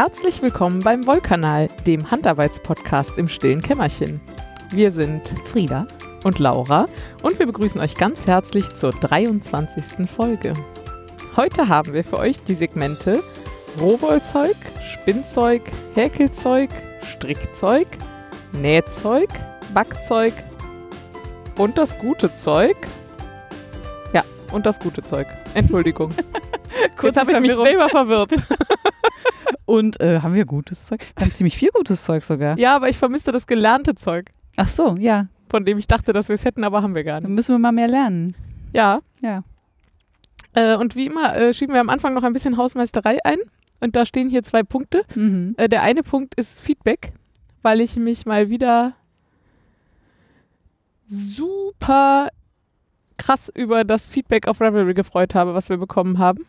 Herzlich willkommen beim Wollkanal, dem Handarbeitspodcast im stillen Kämmerchen. Wir sind Frieda. und Laura und wir begrüßen euch ganz herzlich zur 23. Folge. Heute haben wir für euch die Segmente Rohwollzeug, Spinnzeug, Häkelzeug, Strickzeug, Nähzeug, Backzeug und das gute Zeug. Ja, und das gute Zeug. Entschuldigung. Kurz habe ich mich selber verwirrt. Und äh, haben wir gutes Zeug? Wir haben ziemlich viel gutes Zeug sogar. Ja, aber ich vermisste das gelernte Zeug, Ach so, ja. von dem ich dachte, dass wir es hätten, aber haben wir gar Dann nicht. müssen wir mal mehr lernen. Ja. Ja. Äh, und wie immer äh, schieben wir am Anfang noch ein bisschen Hausmeisterei ein. Und da stehen hier zwei Punkte. Mhm. Äh, der eine Punkt ist Feedback, weil ich mich mal wieder super krass über das Feedback auf Ravelry gefreut habe, was wir bekommen haben.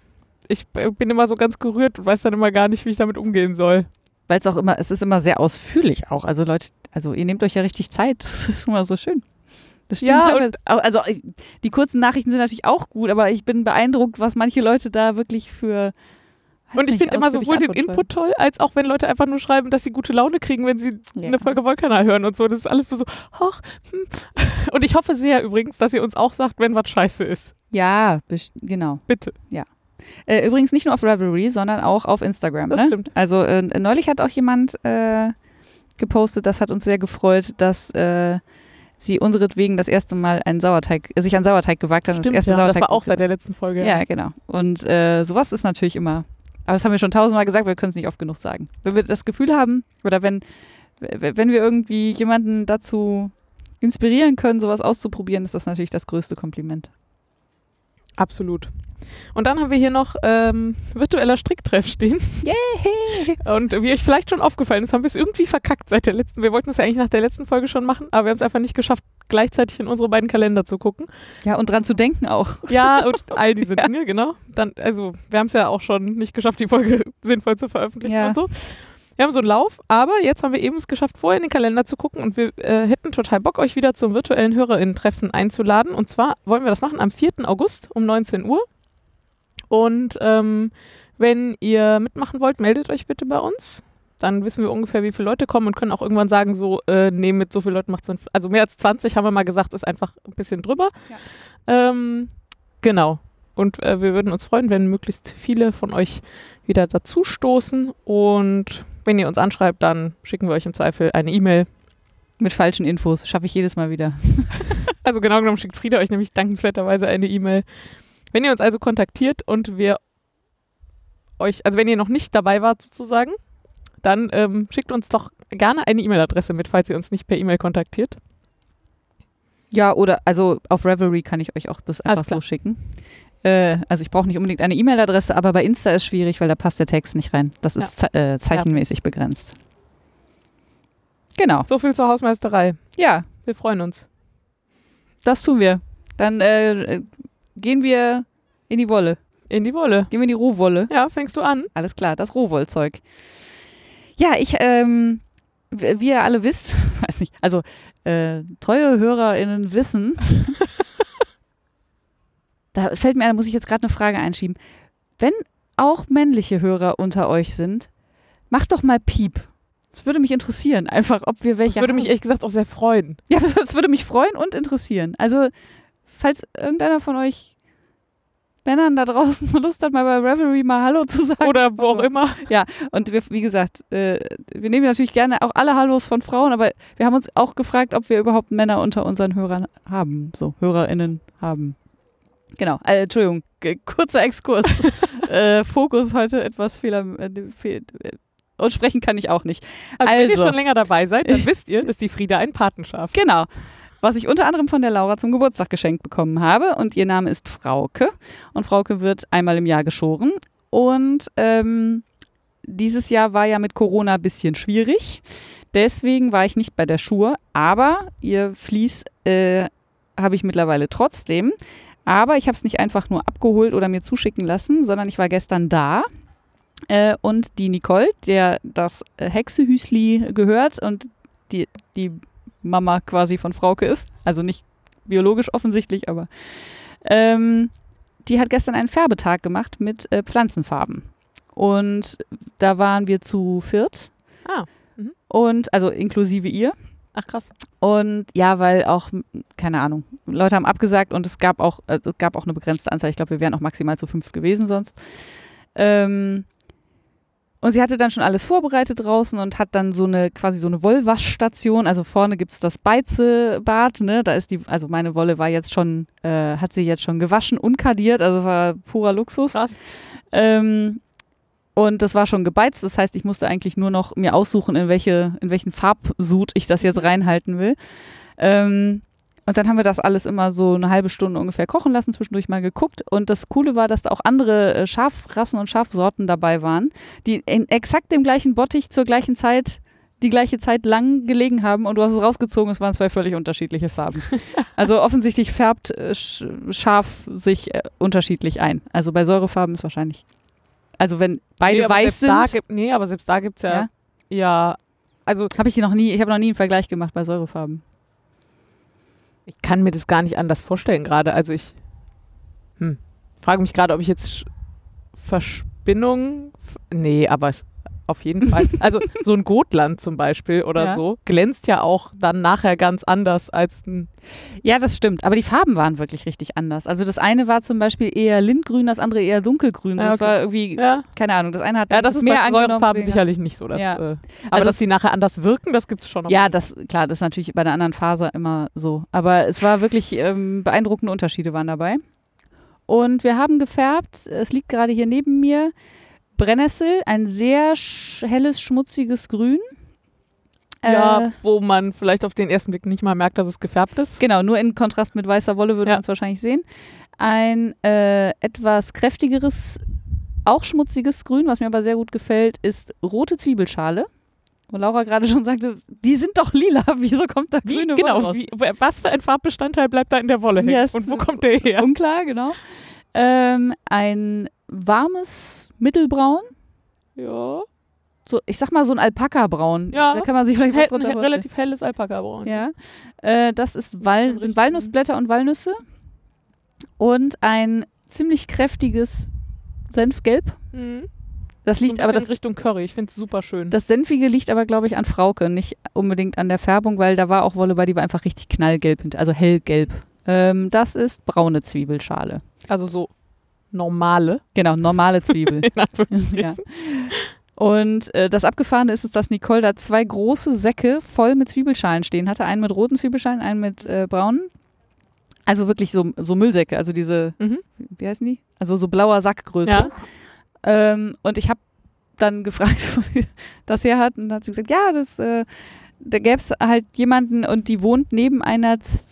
Ich äh, bin immer so ganz gerührt und weiß dann immer gar nicht, wie ich damit umgehen soll. Weil es auch immer, es ist immer sehr ausführlich auch. Also Leute, also ihr nehmt euch ja richtig Zeit. Das ist immer so schön. Das stimmt Ja. Au- also ich- die kurzen Nachrichten sind natürlich auch gut, aber ich bin beeindruckt, was manche Leute da wirklich für. Und ich finde immer sowohl den Input toll, als auch wenn Leute einfach nur schreiben, dass sie gute Laune kriegen, wenn sie Ja. eine Folge Wollkanal hören und so. Das ist alles so, ach, hm. Und ich hoffe sehr übrigens, dass ihr uns auch sagt, wenn was scheiße ist. Ja, genau. Bitte. Äh, übrigens nicht nur auf Ravelry, sondern auch auf Instagram. Das ne? stimmt. Also äh, neulich hat auch jemand äh, gepostet, das hat uns sehr gefreut, dass äh, sie unseretwegen das erste Mal einen Sauerteig, äh, sich an Sauerteig gewagt hat. und Stimmt, das erste ja, das Sauerteig war auch seit der letzten Folge. Ja, genau. Und äh, sowas ist natürlich immer. Aber das haben wir schon tausendmal gesagt, wir können es nicht oft genug sagen. Wenn wir das Gefühl haben, oder wenn, wenn wir irgendwie jemanden dazu inspirieren können, sowas auszuprobieren, ist das natürlich das größte Kompliment. Absolut. Und dann haben wir hier noch ähm, virtueller Stricktreff stehen. Yay! Und wie euch vielleicht schon aufgefallen ist, haben wir es irgendwie verkackt seit der letzten. Wir wollten es ja eigentlich nach der letzten Folge schon machen, aber wir haben es einfach nicht geschafft, gleichzeitig in unsere beiden Kalender zu gucken. Ja, und dran zu denken auch. Ja, und all diese Ja. Dinge, genau. Dann, also, wir haben es ja auch schon nicht geschafft, die Folge sinnvoll zu veröffentlichen Ja. und so. Wir haben so einen Lauf, aber jetzt haben wir eben es geschafft, vorher in den Kalender zu gucken und wir äh, hätten total Bock, euch wieder zum virtuellen HörerInnen-Treffen einzuladen. Und zwar wollen wir das machen am 4. August um 19 Uhr. Und ähm, wenn ihr mitmachen wollt, meldet euch bitte bei uns. Dann wissen wir ungefähr, wie viele Leute kommen und können auch irgendwann sagen, so, äh, nee, mit so vielen Leuten macht es Also mehr als 20 haben wir mal gesagt, ist einfach ein bisschen drüber. Ähm, genau. Und äh, wir würden uns freuen, wenn möglichst viele von euch wieder dazu stoßen. Und wenn ihr uns anschreibt, dann schicken wir euch im Zweifel eine E-Mail. Mit falschen Infos. Schaffe ich jedes Mal wieder. Also genau genommen schickt Frieda euch nämlich dankenswerterweise eine E-Mail. Wenn ihr uns also kontaktiert und wir euch, also wenn ihr noch nicht dabei wart sozusagen, dann ähm, schickt uns doch gerne eine E-Mail-Adresse mit, falls ihr uns nicht per E-Mail kontaktiert. Ja, oder also auf Revelry kann ich euch auch das einfach so schicken. Äh, also ich brauche nicht unbedingt eine E-Mail-Adresse, aber bei Insta ist schwierig, weil da passt der Text nicht rein. Das ist ze äh, zeichenmäßig begrenzt. Genau. So viel zur Hausmeisterei. Ja, Wir freuen uns. das tun wir. Dann äh, gehen wir in die Wolle. In die Wolle. Gehen wir in die Rohwolle. Ja, fängst du an? Alles klar, das Rohwollzeug. Ja, ich, ähm, wie ihr alle wisst, weiß nicht, also äh, treue HörerInnen wissen, da fällt mir ein, da muss ich jetzt gerade eine Frage einschieben. Wenn auch männliche Hörer unter euch sind, macht doch mal Piep. Das würde mich interessieren, einfach, ob wir welche Das würde mich ehrlich gesagt auch sehr freuen. Ja, das würde mich freuen und interessieren. Also, falls irgendeiner von euch Männern da draußen Lust hat, mal bei Revelry mal Hallo zu sagen. Oder wo auch immer. Und wir, wie gesagt, äh, wir nehmen natürlich gerne auch alle Hallos von Frauen, aber wir haben uns auch gefragt, ob wir überhaupt Männer unter unseren Hörern haben, so HörerInnen haben. Genau, äh, Entschuldigung, kurzer Exkurs. äh, Fokus heute etwas fehler. Äh, fehl, äh, und sprechen kann ich auch nicht. Also, wenn ihr Also. schon länger dabei seid, dann wisst ihr, dass die Frieda ein Patenschaf. Genau. Was ich unter anderem von der Laura zum Geburtstag geschenkt bekommen habe. Und ihr Name ist Frauke. Und Frauke wird einmal im Jahr geschoren. Und ähm, dieses Jahr war ja mit Corona ein bisschen schwierig. Deswegen war ich nicht bei der Schur. Aber ihr Vlies äh, habe ich mittlerweile trotzdem. Aber ich habe es nicht einfach nur abgeholt oder mir zuschicken lassen, sondern ich war gestern da. Äh, und die Nicole, der das äh, Hexehüsli gehört und die, die Mama quasi von Frauke ist, also nicht biologisch offensichtlich, aber ähm, die hat gestern einen Färbetag gemacht mit äh, Pflanzenfarben. Und da waren wir zu viert. Ah, mhm. Und, also inklusive ihr. Ach krass. Und ja, weil auch, keine Ahnung, Leute haben abgesagt und es gab auch, also es gab auch eine begrenzte Anzahl. Ich glaube, wir wären auch maximal zu fünf gewesen sonst. Ähm, und sie hatte dann schon alles vorbereitet draußen und hat dann so eine, quasi so eine Wollwaschstation. Also vorne gibt es das Beizebad, ne? Da ist die, also meine Wolle war jetzt schon, äh, hat sie jetzt schon gewaschen und kadiert, also war purer Luxus. Krass. Ähm, und das war schon gebeizt, das heißt, ich musste eigentlich nur noch mir aussuchen, in, welche, in welchen Farbsud ich das jetzt reinhalten will. Ähm, und dann haben wir das alles immer so eine halbe Stunde ungefähr kochen lassen, zwischendurch mal geguckt. Und das Coole war, dass da auch andere äh, Schafrassen und Schafsorten dabei waren, die in exakt dem gleichen Bottich zur gleichen Zeit die gleiche Zeit lang gelegen haben und du hast es rausgezogen, es waren zwei völlig unterschiedliche Farben. Also offensichtlich färbt äh, Sch- Schaf sich äh, unterschiedlich ein. Also bei Säurefarben ist wahrscheinlich. Also wenn beide nee, weiß Da sind, gibt, nee, aber selbst da gibt es ja, Ja? ja. Also habe ich hier noch nie, ich habe noch nie einen Vergleich gemacht bei Säurefarben. ich kann mir das gar nicht anders vorstellen gerade. Also ich hm, frage mich gerade, ob ich jetzt Verspinnung. Nee, aber es, auf jeden Fall. Also so ein Gotland zum Beispiel oder Ja. so glänzt ja auch dann nachher ganz anders als ein. Ja, das stimmt. Aber die Farben waren wirklich richtig anders. Also das eine war zum Beispiel eher lindgrün, das andere eher dunkelgrün. Ja, Das okay. war irgendwie, Ja, keine Ahnung, das eine hat ja das ist mehr bei. Säurefarben sicherlich nicht so. Dass, Ja. äh, aber Also dass die nachher anders wirken, das gibt es schon. auf Ja, das, klar, das ist natürlich bei der anderen Faser immer so. Aber es war wirklich ähm, beeindruckende Unterschiede waren dabei. Und wir haben gefärbt, es liegt gerade hier neben mir, Brennnessel, ein sehr sch helles, schmutziges Grün. Ja, Äh, wo man vielleicht auf den ersten Blick nicht mal merkt, dass es gefärbt ist. Genau, nur in Kontrast mit weißer Wolle würde Ja. man es wahrscheinlich sehen. Ein äh, etwas kräftigeres, auch schmutziges Grün, was mir aber sehr gut gefällt, ist rote Zwiebelschale. Wo Laura gerade schon sagte, die sind doch lila, wieso kommt da Wie, grüne Wolle genau, raus? wie, was für ein Farbbestandteil bleibt da in der Wolle hängen? Yes. Und wo kommt der her? Unklar, genau. Ähm, ein warmes Mittelbraun. Ja, So, ich sag mal so ein Alpaka-Braun. Ja. Da kann man sich vielleicht was Hell, drunter ein vorstellen. relativ helles Alpaka-Braun. Ja. Äh, das ist Wal sind Walnussblätter und Walnüsse. Und ein ziemlich kräftiges Senfgelb. Mhm. Das liegt aber das, Richtung Curry. Ich finde es super schön. das Senfige liegt aber, glaube ich, an Frauke, nicht unbedingt an der Färbung, weil da war auch Wolle bei, die war einfach richtig knallgelb, hinter- also hellgelb. Ähm, das ist braune Zwiebelschale. also so normale. Genau, normale Zwiebel. Ja. Und äh, das Abgefahrene ist, dass Nicole da zwei große Säcke voll mit Zwiebelschalen stehen hatte. Einen mit roten Zwiebelschalen, einen mit äh, braunen. Also wirklich so, so Müllsäcke, also diese, Mhm. wie heißen die? Also so blauer Sackgröße. Ja. Ähm, und ich habe dann gefragt, wo sie das her hat. Und dann hat sie gesagt, ja, das, äh, da gäbe es halt jemanden und die wohnt neben einer, Z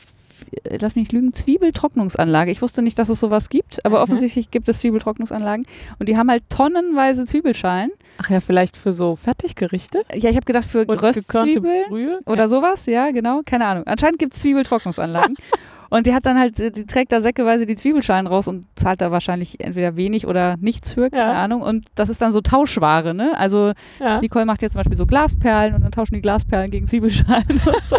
lass mich nicht lügen, Zwiebeltrocknungsanlage. Ich wusste nicht, dass es sowas gibt, aber Mhm. offensichtlich gibt es Zwiebeltrocknungsanlagen. Und die haben halt tonnenweise Zwiebelschalen. Ach ja, vielleicht für so Fertiggerichte? Ja, ich habe gedacht, für Röstzwiebeln oder sowas, ja, genau, keine Ahnung. Anscheinend gibt es Zwiebeltrocknungsanlagen. und die hat dann halt, die trägt da säckeweise die Zwiebelschalen raus und zahlt da wahrscheinlich entweder wenig oder nichts für, keine Ja. Ahnung. Und das ist dann so Tauschware, ne? Also Ja. Nicole macht jetzt zum Beispiel so Glasperlen und dann tauschen die Glasperlen gegen Zwiebelschalen und so.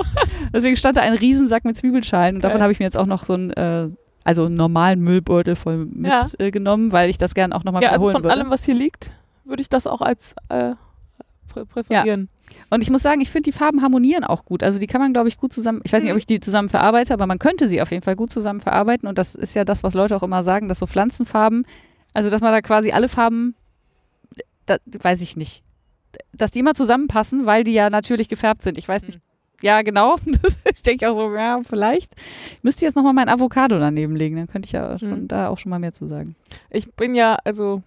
Deswegen stand da ein Riesensack mit Zwiebelschalen und davon habe ich mir jetzt auch noch so einen, äh, also einen normalen Müllbeutel voll Ja. mitgenommen, äh, genommen, weil ich das gerne auch nochmal ja, also wiederholen von würde. allem, was hier liegt, würde ich das auch als äh, prä präferieren. Und ich muss sagen, ich finde, die Farben harmonieren auch gut. Also die kann man, glaube ich, gut zusammen, ich weiß nicht, ob ich die zusammen verarbeite, aber man könnte sie auf jeden Fall gut zusammen verarbeiten. Und das ist ja das, was Leute auch immer sagen, dass so Pflanzenfarben, also dass man da quasi alle Farben, da, weiß ich nicht, dass die immer zusammenpassen, weil die ja natürlich gefärbt sind. Ich weiß nicht, ja genau, das denke ich auch so, ja, vielleicht. Ich müsste jetzt nochmal mein Avocado daneben legen, dann könnte ich ja schon, Mhm. da auch schon mal mehr zu sagen. Ich bin ja, also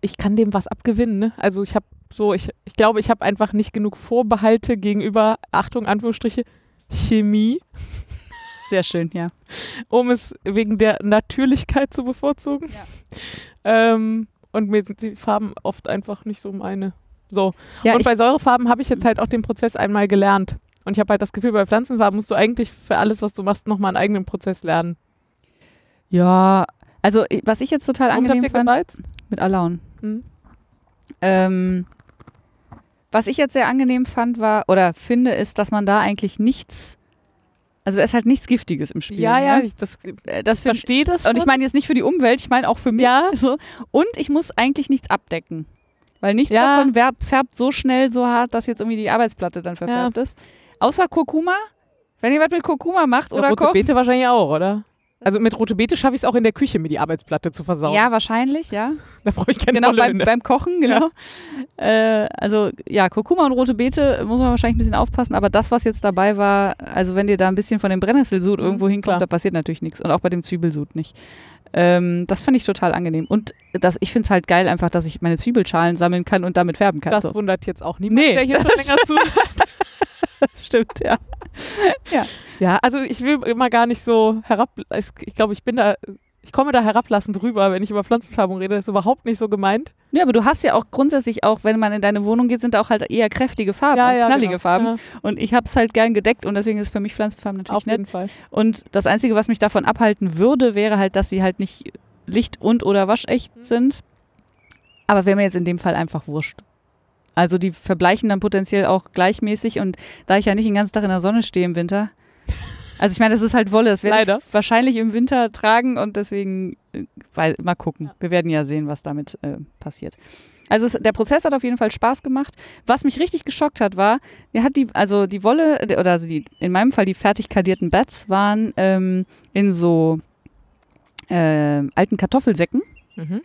ich kann dem was abgewinnen. Ne? Also ich habe so, ich, ich glaube, ich habe einfach nicht genug Vorbehalte gegenüber, Achtung, Anführungsstriche, Chemie, Sehr schön, ja. um es wegen der Natürlichkeit zu bevorzugen. Ähm, und mir sind die Farben oft einfach nicht so meine. So. ja und bei Säurefarben habe ich jetzt halt auch den Prozess einmal gelernt. Und ich habe halt das Gefühl, bei Pflanzenfarben musst du eigentlich für alles, was du machst, nochmal einen eigenen Prozess lernen. ja, also was ich jetzt total Und habt angenehm fand, Gewalt? Mit Alaun. Mhm. Ähm, was ich jetzt sehr angenehm fand, war oder finde, ist, dass man da eigentlich nichts, Also da ist halt nichts Giftiges im Spiel. Ja, ja, ne? ich das, Äh, das verstehe das Und ich schon. meine jetzt nicht für die Umwelt, ich meine auch für mich. Ja. So. Und ich muss eigentlich nichts abdecken. Weil nichts Ja. davon färbt, so schnell so hart, dass jetzt irgendwie die Arbeitsplatte dann verfärbt ist. Außer Kurkuma. Wenn ihr was mit Kurkuma macht oder rote kocht. Beete wahrscheinlich auch, oder? Also mit rote Beete schaffe ich es auch in der Küche, mir die Arbeitsplatte zu versauen. Ja, wahrscheinlich, ja. Da brauche ich keine genau, beim, beim Kochen, genau. Äh, also ja, Kurkuma und rote Beete muss man wahrscheinlich ein bisschen aufpassen, aber das, was jetzt dabei war, also wenn dir da ein bisschen von dem Brennnesselsud Mhm, irgendwo hinkommt, klar. da passiert natürlich nichts. Und auch bei dem Zwiebelsud nicht. Ähm, das fand ich total angenehm. Und das, ich finde es halt geil einfach, dass ich meine Zwiebelschalen sammeln kann und damit färben kann. Das so. wundert jetzt auch niemand, Nee, der hier schon länger zuhört. das stimmt, ja. Ja, also ich will immer gar nicht so herab. Ich glaube, ich bin da, ich komme da herablassend rüber, wenn ich über Pflanzenfärbung rede. Das ist überhaupt nicht so gemeint. Ja, aber du hast ja auch grundsätzlich auch, wenn man in deine Wohnung geht, sind da auch halt eher kräftige Farben, und knallige genau. Farben. Ja, Und ich habe es halt gern gedeckt und deswegen ist für mich Pflanzenfarben natürlich auf nett. jeden Fall. Und das Einzige, was mich davon abhalten würde, wäre halt, dass sie halt nicht licht- und oder waschecht Mhm. sind. Aber wäre mir jetzt in dem Fall einfach wurscht. Also die verbleichen dann potenziell auch gleichmäßig und da ich ja nicht den ganzen Tag in der Sonne stehe im Winter. Also ich meine, das ist halt Wolle, das werde ich wahrscheinlich im Winter tragen und deswegen äh, weil, mal gucken. Wir werden ja sehen, was damit äh, passiert. Also es, der Prozess hat auf jeden Fall Spaß gemacht. Was mich richtig geschockt hat, war, er hat die, also die Wolle, oder also die, in meinem Fall die fertig kadierten Bats waren ähm, in so äh, alten Kartoffelsäcken. Mhm.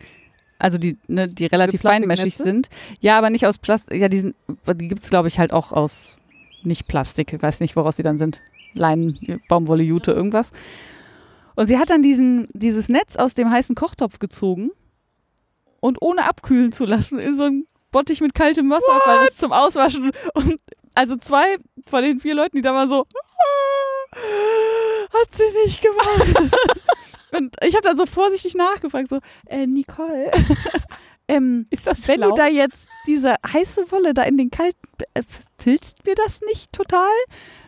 Also die, ne, die relativ Diese feinmeschig sind. Ja, aber nicht aus Plastik. Ja, die, sind, die gibt es, glaube ich, halt auch aus nicht Plastik. Ich weiß nicht, woraus die dann sind. Leinen, Baumwolle, Jute, irgendwas. Und sie hat dann diesen, dieses Netz aus dem heißen Kochtopf gezogen und ohne abkühlen zu lassen in so einen Bottich mit kaltem Wasser weil das zum Auswaschen. Und also zwei von den vier Leuten, die da waren so, hat sie nicht gemacht. und ich habe dann so vorsichtig nachgefragt, so, äh, Nicole, ähm, Ist das wenn schlau? du da jetzt diese heiße Wolle da in den kalten, äh, filzt mir das nicht total?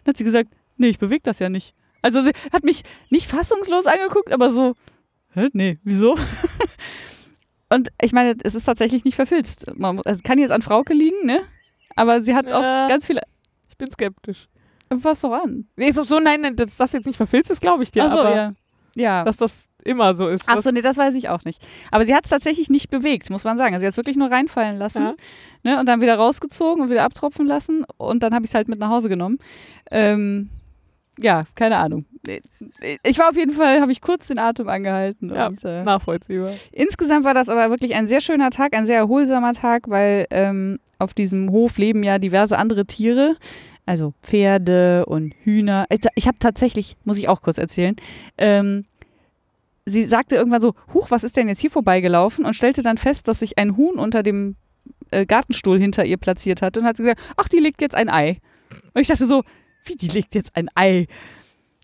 Dann hat sie gesagt, nee, ich bewege das ja nicht. Also sie hat mich nicht fassungslos angeguckt, aber so, hä, nee, wieso? Und ich meine, es ist tatsächlich nicht verfilzt. Man, muss- es kann jetzt an Frauke liegen, ne? Aber sie hat auch Ja. ganz viele. ich bin skeptisch. Was doch an? Nee, ist doch so, nein, nein, dass das jetzt nicht verfilzt ist, glaube ich dir. Ach so, aber ja. Ja. dass das immer so ist. Ach so, nee, das weiß ich auch nicht. Aber sie hat es tatsächlich nicht bewegt, muss man sagen. Also sie hat es wirklich nur reinfallen lassen Ja. ne, und dann wieder rausgezogen und wieder abtropfen lassen und dann habe ich es halt mit nach Hause genommen. Ähm, ja, keine Ahnung. Ich war auf jeden Fall, habe ich kurz den Atem angehalten. Ja. Und, äh, nachvollziehbar. Insgesamt war das aber wirklich ein sehr schöner Tag, ein sehr erholsamer Tag, weil ähm, auf diesem Hof leben ja diverse andere Tiere. Also Pferde und Hühner. Ich, habe tatsächlich, muss ich auch kurz erzählen, ähm, sie sagte irgendwann so, Huch, was ist denn jetzt hier vorbeigelaufen? Und stellte dann fest, dass sich ein Huhn unter dem äh, Gartenstuhl hinter ihr platziert hatte. Und hat sie gesagt, ach, die legt jetzt ein Ei. Und ich dachte so, wie, die legt jetzt ein Ei?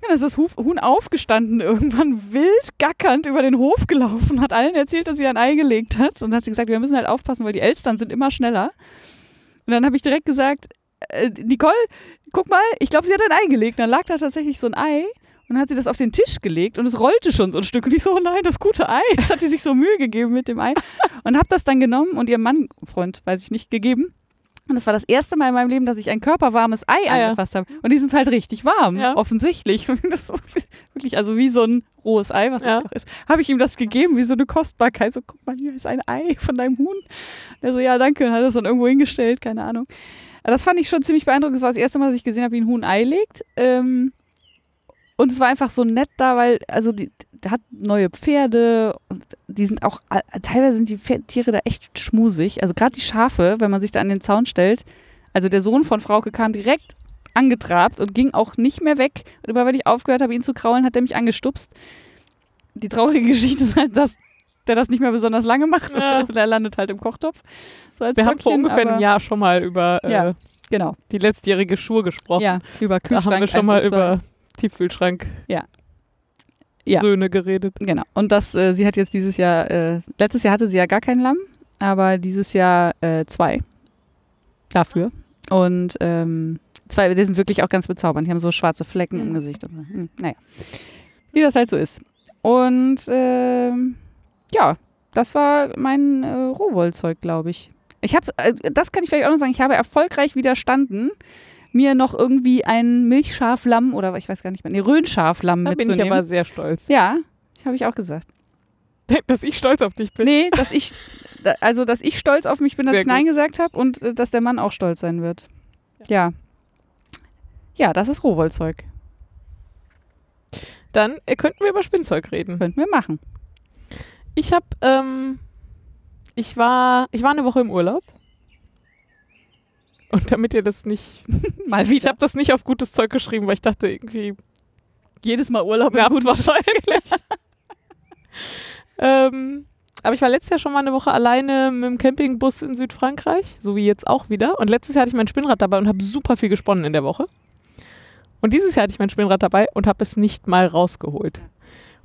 Dann ist das Huhn aufgestanden, irgendwann wild gackernd über den Hof gelaufen, hat allen erzählt, dass sie ein Ei gelegt hat. Und dann hat sie gesagt, wir müssen halt aufpassen, weil die Elstern sind immer schneller. Und dann habe ich direkt gesagt, äh, Nicole, guck mal, ich glaube, sie hat ein Ei gelegt. Und dann lag da tatsächlich so ein Ei. Und dann hat sie das auf den Tisch gelegt und es rollte schon so ein Stück. Und ich so, oh nein, das gute Ei. Jetzt hat die sich so Mühe gegeben mit dem Ei. Und habe das dann genommen und ihrem Mann, Freund, weiß ich nicht, gegeben. Und das war das erste Mal in meinem Leben, dass ich ein körperwarmes Ei Ah, ja. angefasst habe. Und die sind halt richtig warm, Ja. offensichtlich. Und das wirklich, also wie so ein rohes Ei, was Ja. das auch ist. Habe ich ihm das gegeben, wie so eine Kostbarkeit. So, guck mal, hier ist ein Ei von deinem Huhn. Der so, ja, danke. Und hat das dann irgendwo hingestellt, keine Ahnung. Das fand ich schon ziemlich beeindruckend. Das war das erste Mal, dass ich gesehen habe, wie ein Huhn Ei legt. Ähm, und es war einfach so nett da, weil, also die, der hat neue Pferde und die sind auch, äh, teilweise sind die Pferd- Tiere da echt schmusig. Also gerade die Schafe, wenn man sich da an den Zaun stellt. Also der Sohn von Frauke kam direkt angetrabt und ging auch nicht mehr weg. Und immer wenn ich aufgehört habe, ihn zu kraulen, hat er mich angestupst. Die traurige Geschichte ist halt, dass der das nicht mehr besonders lange macht. Ja. Der landet halt im Kochtopf. So als Wir haben vor ungefähr einem Jahr schon mal über Ja. äh, Genau. die letztjährige Schur gesprochen. Ja, über da Kühlschrank. haben wir schon mal über Tiefkühlschrank Ja. Ja. Söhne geredet. Genau. Und das, äh, sie hat jetzt dieses Jahr, äh, letztes Jahr hatte sie ja gar kein Lamm, aber dieses Jahr äh, zwei. Dafür. Und ähm, zwei, die sind wirklich auch ganz bezaubernd. Die haben so schwarze Flecken im. Gesicht. Und, so. Hm, naja. Wie das halt so ist. Und ähm, ja, das war mein äh, Rohwollzeug, glaube ich. Ich habe, äh, das kann ich vielleicht auch noch sagen, ich habe erfolgreich widerstanden, mir noch irgendwie ein Milchschaflamm oder ich weiß gar nicht mehr, nee, Röhnschaflamm Da bin mitzunehmen. ich aber sehr stolz. ja, habe ich auch gesagt. Dass ich stolz auf dich bin. Nee, dass ich, da- also dass ich stolz auf mich bin, dass Sehr ich Nein gut. gesagt habe und äh, dass der Mann auch stolz sein wird. Ja. Ja, das ist Rohwollzeug. Dann äh, könnten wir über Spinnzeug reden. Könnten wir machen. Ich habe, ähm, ich war, ich war eine Woche im Urlaub. Und damit ihr das nicht, Mal ich habe das nicht auf gutes Zeug geschrieben, weil ich dachte irgendwie, jedes Mal Urlaub nervt wahrscheinlich. ähm, aber ich war letztes Jahr schon mal eine Woche alleine mit dem Campingbus in Südfrankreich, so wie jetzt auch wieder. Und letztes Jahr hatte ich mein Spinnrad dabei und habe super viel gesponnen in der Woche. Und dieses Jahr hatte ich mein Spinnrad dabei und habe es nicht mal rausgeholt.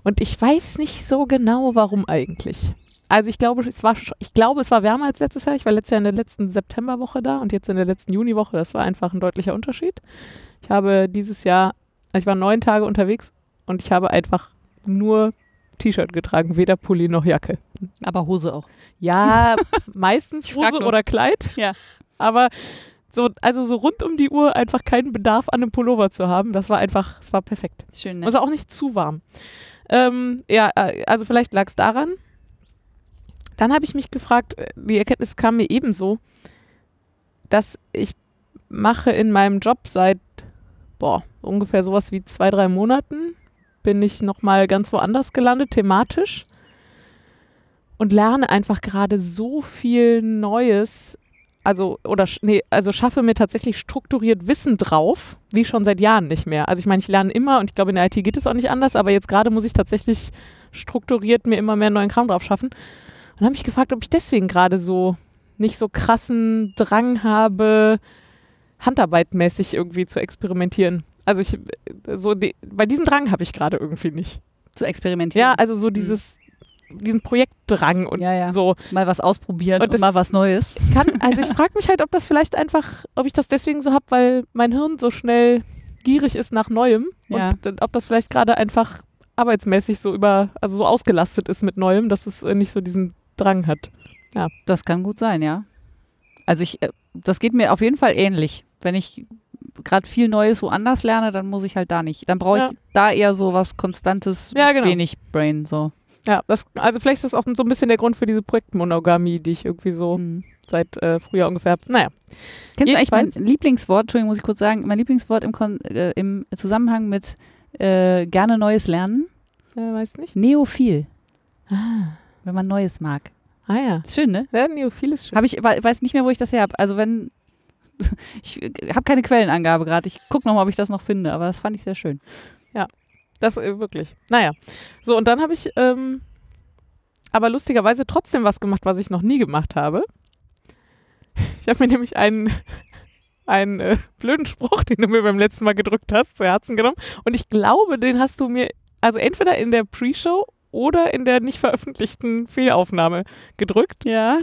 Und ich weiß nicht so genau, warum eigentlich. Also ich glaube, es war, ich glaube, es war wärmer als letztes Jahr. Ich war letztes Jahr in der letzten Septemberwoche da und jetzt in der letzten Juniwoche. Das war einfach ein deutlicher Unterschied. Ich habe dieses Jahr, also ich war neun Tage unterwegs und ich habe einfach nur T-Shirt getragen, weder Pulli noch Jacke. Aber Hose auch. Ja, meistens Hose oder Kleid. Ja. Aber so, also so rund um die Uhr einfach keinen Bedarf an einem Pullover zu haben, das war einfach, es war perfekt. Schön, ne? Also auch nicht zu warm. Ähm, ja, äh, also vielleicht lag es daran. Dann habe ich mich gefragt, äh, die Erkenntnis kam mir ebenso, dass ich mache in meinem Job seit, boah, ungefähr sowas wie zwei, drei Monaten, bin ich nochmal ganz woanders gelandet, thematisch. Und lerne einfach gerade so viel Neues, also, oder, nee, also schaffe mir tatsächlich strukturiert Wissen drauf, wie schon seit Jahren nicht mehr. Also ich meine, ich lerne immer und ich glaube, in der IT geht es auch nicht anders, aber jetzt gerade muss ich tatsächlich strukturiert mir immer mehr neuen Kram drauf schaffen. Und habe mich gefragt, ob ich deswegen gerade so nicht so krassen Drang habe, handarbeitmäßig irgendwie zu experimentieren. Also ich, so, die, bei diesem Drang habe ich gerade irgendwie nicht. Zu experimentieren. Ja, also so dieses, diesen Projektdrang und ja, ja. so. Mal was ausprobieren Und und, mal was Neues. Kann, also ich frage mich halt, ob das vielleicht einfach, ob ich das deswegen so habe, weil mein Hirn so schnell gierig ist nach Neuem Ja. und ob das vielleicht gerade einfach arbeitsmäßig so über, also so ausgelastet ist mit Neuem, dass es äh, nicht so diesen Drang hat. Das kann gut sein, ja. Also ich, äh, das geht mir auf jeden Fall ähnlich. Wenn ich gerade viel Neues woanders lerne, dann muss ich halt da nicht. Dann brauche ich Ja. da eher so was Konstantes, Ja, genau. wenig Brain so. Ja, das, also vielleicht ist das auch so ein bisschen der Grund für diese Projektmonogamie, die ich irgendwie so Mhm. seit äh, Frühjahr ungefähr habe. Naja, Kennst du eigentlich mein Jedenfalls- Lieblingswort, Entschuldigung, muss ich kurz sagen, mein Lieblingswort im, Kon äh, im Zusammenhang mit äh, gerne Neues lernen? äh, weiß nicht. Neophil, Ah, wenn man Neues mag. ah ja. Ist schön, ne? Ja, Neophil ist schön. Hab ich, we- weiß nicht mehr, wo ich das her habe. Also wenn, ich habe keine Quellenangabe gerade. Ich gucke nochmal, ob ich das noch finde, aber das fand ich sehr schön. Das äh, wirklich. Naja. So, und dann habe ich ähm, aber lustigerweise trotzdem was gemacht, was ich noch nie gemacht habe. Ich habe mir nämlich einen, einen äh, blöden Spruch, den du mir beim letzten Mal gedrückt hast, zu Herzen genommen. Und ich glaube, den hast du mir, also entweder in der Pre-Show oder in der nicht veröffentlichten Fehlaufnahme gedrückt. Ja.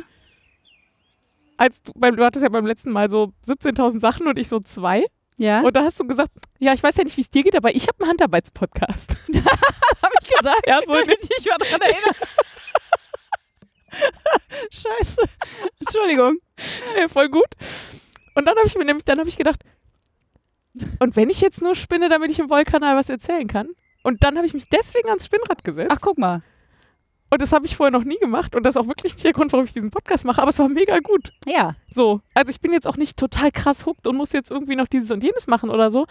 Als du, beim, du hattest ja beim letzten Mal so 17.000 Sachen und ich so zwei. Ja. Und da hast du gesagt, ja, ich weiß ja nicht, wie es dir geht, aber ich habe einen Handarbeitspodcast. habe ich gesagt? Ja, so ich nicht mehr daran erinnern. Scheiße. Entschuldigung. Ja, voll gut. Und dann habe ich mir nämlich, dann habe ich gedacht, und wenn ich jetzt nur spinne, damit ich im Wollkanal was erzählen kann? Und dann habe ich mich deswegen ans Spinnrad gesetzt. Ach, guck mal. Und das habe ich vorher noch nie gemacht. Und das ist auch wirklich nicht der Grund, warum ich diesen Podcast mache. Aber es war mega gut. Ja. So. Also ich bin jetzt auch nicht total krass hooked und muss jetzt irgendwie noch dieses und jenes machen oder so.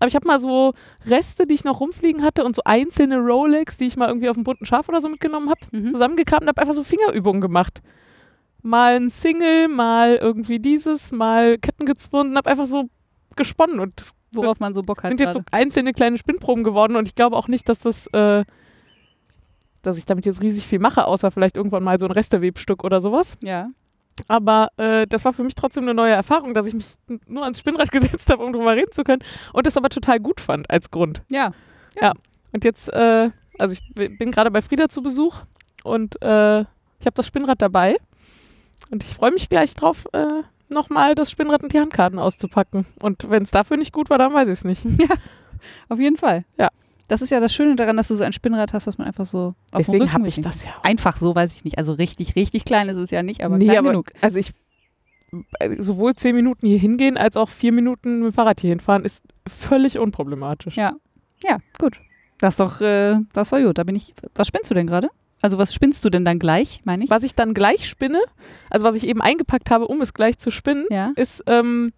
Aber ich habe mal so Reste, die ich noch rumfliegen hatte und so einzelne Rolex, die ich mal irgendwie auf dem bunten Schaf oder so mitgenommen habe, Mhm. zusammengekramt und habe einfach so Fingerübungen gemacht. Mal ein Single, mal irgendwie dieses, mal Ketten gezwungen und habe einfach so gesponnen. Und das Worauf man so Bock hat. sind jetzt so einzelne kleine Spinnproben geworden und ich glaube auch nicht, dass das, äh, dass ich damit jetzt riesig viel mache, außer vielleicht irgendwann mal so ein Restewebstück oder sowas. ja. Aber äh, das war für mich trotzdem eine neue Erfahrung, dass ich mich nur ans Spinnrad gesetzt habe, um drüber reden zu können und das aber total gut fand als Grund. Ja. Und jetzt, äh, also ich bin gerade bei Frieda zu Besuch und äh, ich habe das Spinnrad dabei und ich freue mich gleich drauf, äh, nochmal das Spinnrad und die Handkarten auszupacken. Und wenn es dafür nicht gut war, dann weiß ich es nicht. Auf jeden Fall. Ja. Das ist ja das Schöne daran, dass du so ein Spinnrad hast, was man einfach so auf dem Deswegen habe ich das ja auch. Einfach so, weiß ich nicht. Also richtig, richtig klein ist es ja nicht, aber nee, klein aber genug. also ich äh, sowohl zehn Minuten hier hingehen als auch vier Minuten mit dem Fahrrad hier hinfahren ist völlig unproblematisch. Ja. Ja, gut. Das ist doch, äh, das war gut. Da bin ich. Was spinnst du denn gerade? Also was spinnst du denn dann gleich, meine ich? Was ich dann gleich spinne, also was ich eben eingepackt habe, um es gleich zu spinnen, Ja. ist, ähm,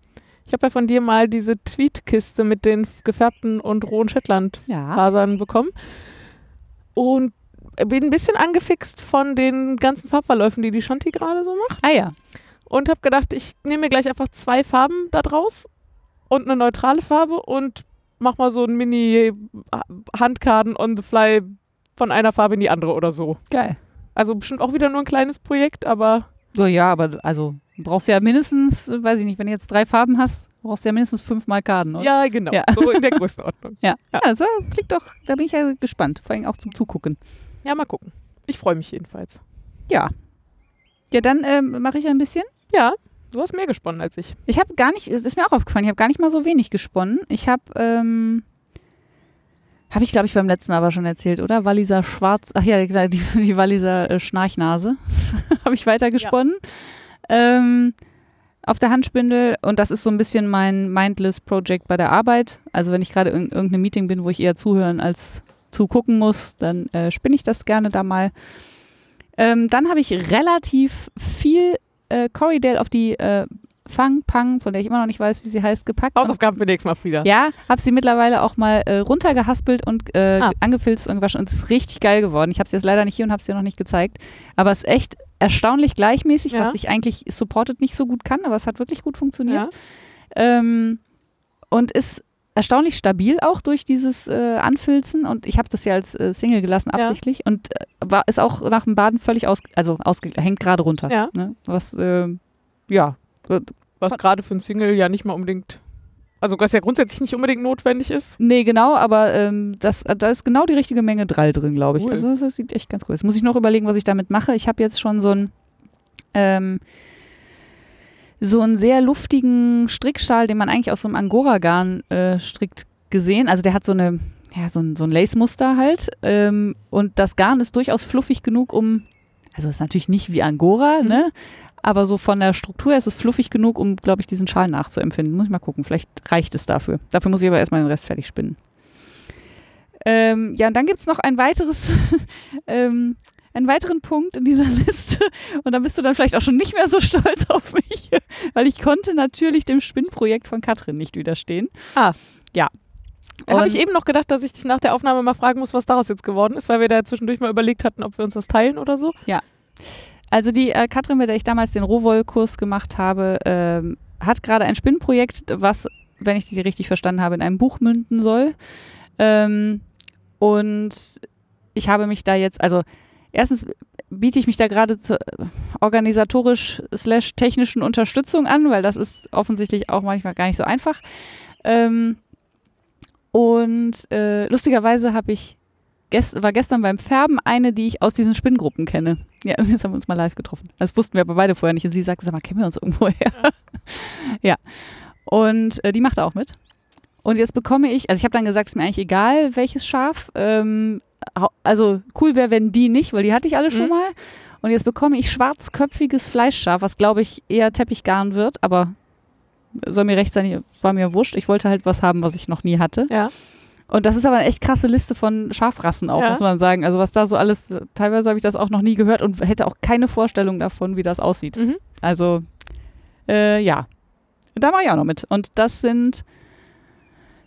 ich habe ja von dir mal diese Tweetkiste mit den gefärbten und rohen Shetland-Fasern Ja. bekommen. Und bin ein bisschen angefixt von den ganzen Farbverläufen, die die Shanti gerade so macht. Ah ja. Und habe gedacht, ich nehme mir gleich einfach zwei Farben da draus und eine neutrale Farbe und mach mal so ein Mini-Handkarten on the fly von einer Farbe in die andere oder so. Geil. Also bestimmt auch wieder nur ein kleines Projekt, aber So, ja, aber also brauchst ja mindestens, äh, weiß ich nicht, wenn du jetzt drei Farben hast, brauchst du ja mindestens fünfmal Karten, oder? ja, genau. Ja. So in der Größenordnung. Ja. ja. Also klingt doch, da bin ich ja gespannt. Vor allem auch zum Zugucken. Ja, mal gucken. Ich freue mich jedenfalls. Ja. Ja, dann ähm, mache ich ein bisschen. Ja, du hast mehr gesponnen als ich. Ich habe gar nicht, das ist mir auch aufgefallen, ich habe gar nicht mal so wenig gesponnen. Ich habe, ähm, habe ich glaube ich beim letzten Mal aber schon erzählt, oder? Walliser Schwarz, ach ja, die, die Walliser äh, Schnarchnase habe ich weiter gesponnen. Ähm, auf der Handspindel und das ist so ein bisschen mein Mindless Project bei der Arbeit. Also wenn ich gerade in irgendeinem Meeting bin, wo ich eher zuhören als zugucken muss, dann äh, spinne ich das gerne da mal. Ähm, dann habe ich relativ viel äh, Corridale auf die äh, Fang Pang, von der ich immer noch nicht weiß, wie sie heißt, gepackt. Hausaufgaben für nächstes Mal, Frieda. Ja, habe sie mittlerweile auch mal äh, runtergehaspelt und äh, Ah. angefilzt und gewaschen und es ist richtig geil geworden. Ich habe es jetzt leider nicht hier und habe es dir noch nicht gezeigt, aber es ist echt erstaunlich gleichmäßig, Ja. was ich eigentlich supported nicht so gut kann, aber es hat wirklich gut funktioniert. Ja. Ähm, und ist erstaunlich stabil auch durch dieses äh, Anfilzen und ich habe das ja als äh, Single gelassen Ja. absichtlich und äh, war ist auch nach dem Baden völlig aus also ausge hängt gerade runter. Ja. Ne? Was äh, ja Was gerade für ein Single ja nicht mal unbedingt, also was ja grundsätzlich nicht unbedingt notwendig ist. Nee, genau, aber ähm, das, äh, da ist genau die richtige Menge Drall drin, glaube ich. Cool. Also das, das sieht echt ganz cool aus. Jetzt muss ich noch überlegen, was ich damit mache. Ich habe jetzt schon so einen ähm, so einen sehr luftigen Strickschal, den man eigentlich aus so einem Angora-Garn äh, strickt, gesehen. Also der hat so eine ja, so ein, so ein Lace-Muster halt. Ähm, und das Garn ist durchaus fluffig genug, um, also ist natürlich nicht wie Angora, Mhm. ne? Aber so von der Struktur her ist es fluffig genug, um, glaube ich, diesen Schal nachzuempfinden. Muss ich mal gucken. Vielleicht reicht es dafür. Dafür muss ich aber erstmal den Rest fertig spinnen. Ähm, ja, und dann gibt es noch ein weiteres, ähm, einen weiteren Punkt in dieser Liste. Und da bist du dann vielleicht auch schon nicht mehr so stolz auf mich, weil ich konnte natürlich dem Spinnprojekt von Katrin nicht widerstehen. Ah. Ja. Habe ich eben noch gedacht, dass ich dich nach der Aufnahme mal fragen muss, was daraus jetzt geworden ist, weil wir da zwischendurch mal überlegt hatten, ob wir uns das teilen oder so. Also die äh, Katrin, mit der ich damals den Rohwoll-Kurs gemacht habe, ähm, hat gerade ein Spinnprojekt, was, wenn ich sie richtig verstanden habe, in einem Buch münden soll. Ähm, und ich habe mich da jetzt, also erstens biete ich mich da gerade zur organisatorisch slash technischen Unterstützung an, weil das ist offensichtlich auch manchmal gar nicht so einfach. Ähm, und äh, lustigerweise habe ich gest war gestern beim Färben eine, die ich aus diesen Spinngruppen kenne. Ja, und jetzt haben wir uns mal live getroffen. Das wussten wir aber beide vorher nicht. Und sie sagte, sag mal, kennen wir uns irgendwo her? ja. Und äh, die macht auch mit. Und jetzt bekomme ich, also ich habe dann gesagt, ist mir eigentlich egal, welches Schaf. Ähm, also cool wäre, wenn die nicht, weil die hatte ich alle schon Mhm. mal. Und jetzt bekomme ich schwarzköpfiges Fleischschaf, was glaube ich eher Teppichgarn wird, aber soll mir recht sein, war mir wurscht. Ich wollte halt was haben, was ich noch nie hatte. Ja. Und das ist aber eine echt krasse Liste von Schafrassen auch, Ja. muss man sagen. Also was da so alles, teilweise habe ich das auch noch nie gehört und hätte auch keine Vorstellung davon, wie das aussieht. Mhm. Also, äh, ja. Da mache ich auch noch mit. Und das sind,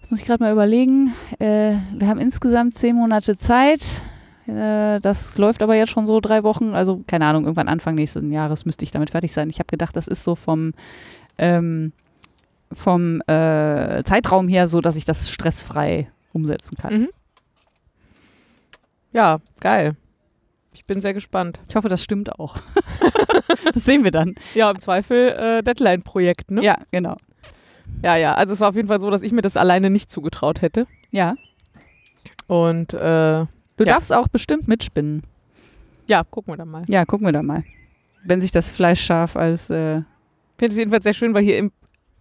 das muss ich gerade mal überlegen, äh, wir haben insgesamt zehn Monate Zeit. Äh, das läuft aber jetzt schon so drei Wochen. Also, keine Ahnung, irgendwann Anfang nächsten Jahres müsste ich damit fertig sein. Ich habe gedacht, das ist so vom, ähm, vom äh, Zeitraum her so, dass ich das stressfrei umsetzen kann. Mhm. Ja, geil. Ich bin sehr gespannt. Ich hoffe, das stimmt auch. das sehen wir dann. Ja, im Zweifel äh, Deadline-Projekt, ne? Ja, genau. ja, ja. Also es war auf jeden Fall so, dass ich mir das alleine nicht zugetraut hätte. Ja. Und äh, Du Ja. darfst auch bestimmt mitspinnen. ja, gucken wir dann mal. Ja, gucken wir da mal. Wenn sich das Fleischschaf als äh, Ich finde es jedenfalls sehr schön, weil hier im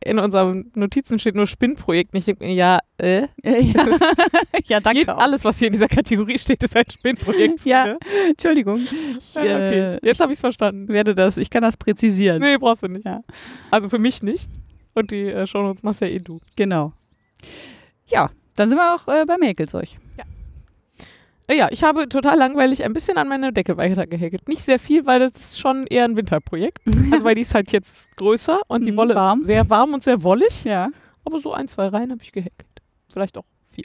in unseren Notizen steht nur Spinnprojekt. Ich denke mir, ja, äh, ja. ja, danke. Auch. alles, was hier in dieser Kategorie steht, ist ein Spinnprojekt. Ja. Entschuldigung. Ich Ja, okay. äh, Jetzt habe ich es verstanden. werde das, ich kann das präzisieren. Nee, brauchst du nicht. Ja. Also für mich nicht. Und die äh, Shownotes machst ja eh du. Genau. Ja, dann sind wir auch äh, beim Häkelzeug. Äh, Ja, ich habe total langweilig ein bisschen an meine Decke weitergehäkelt. Nicht sehr viel, weil das ist schon eher ein Winterprojekt. Also weil die ist halt jetzt größer und die Mhm, Wolle warm. sehr warm und sehr wollig. Ja. Aber so ein, zwei Reihen habe ich gehäkelt. Vielleicht auch vier.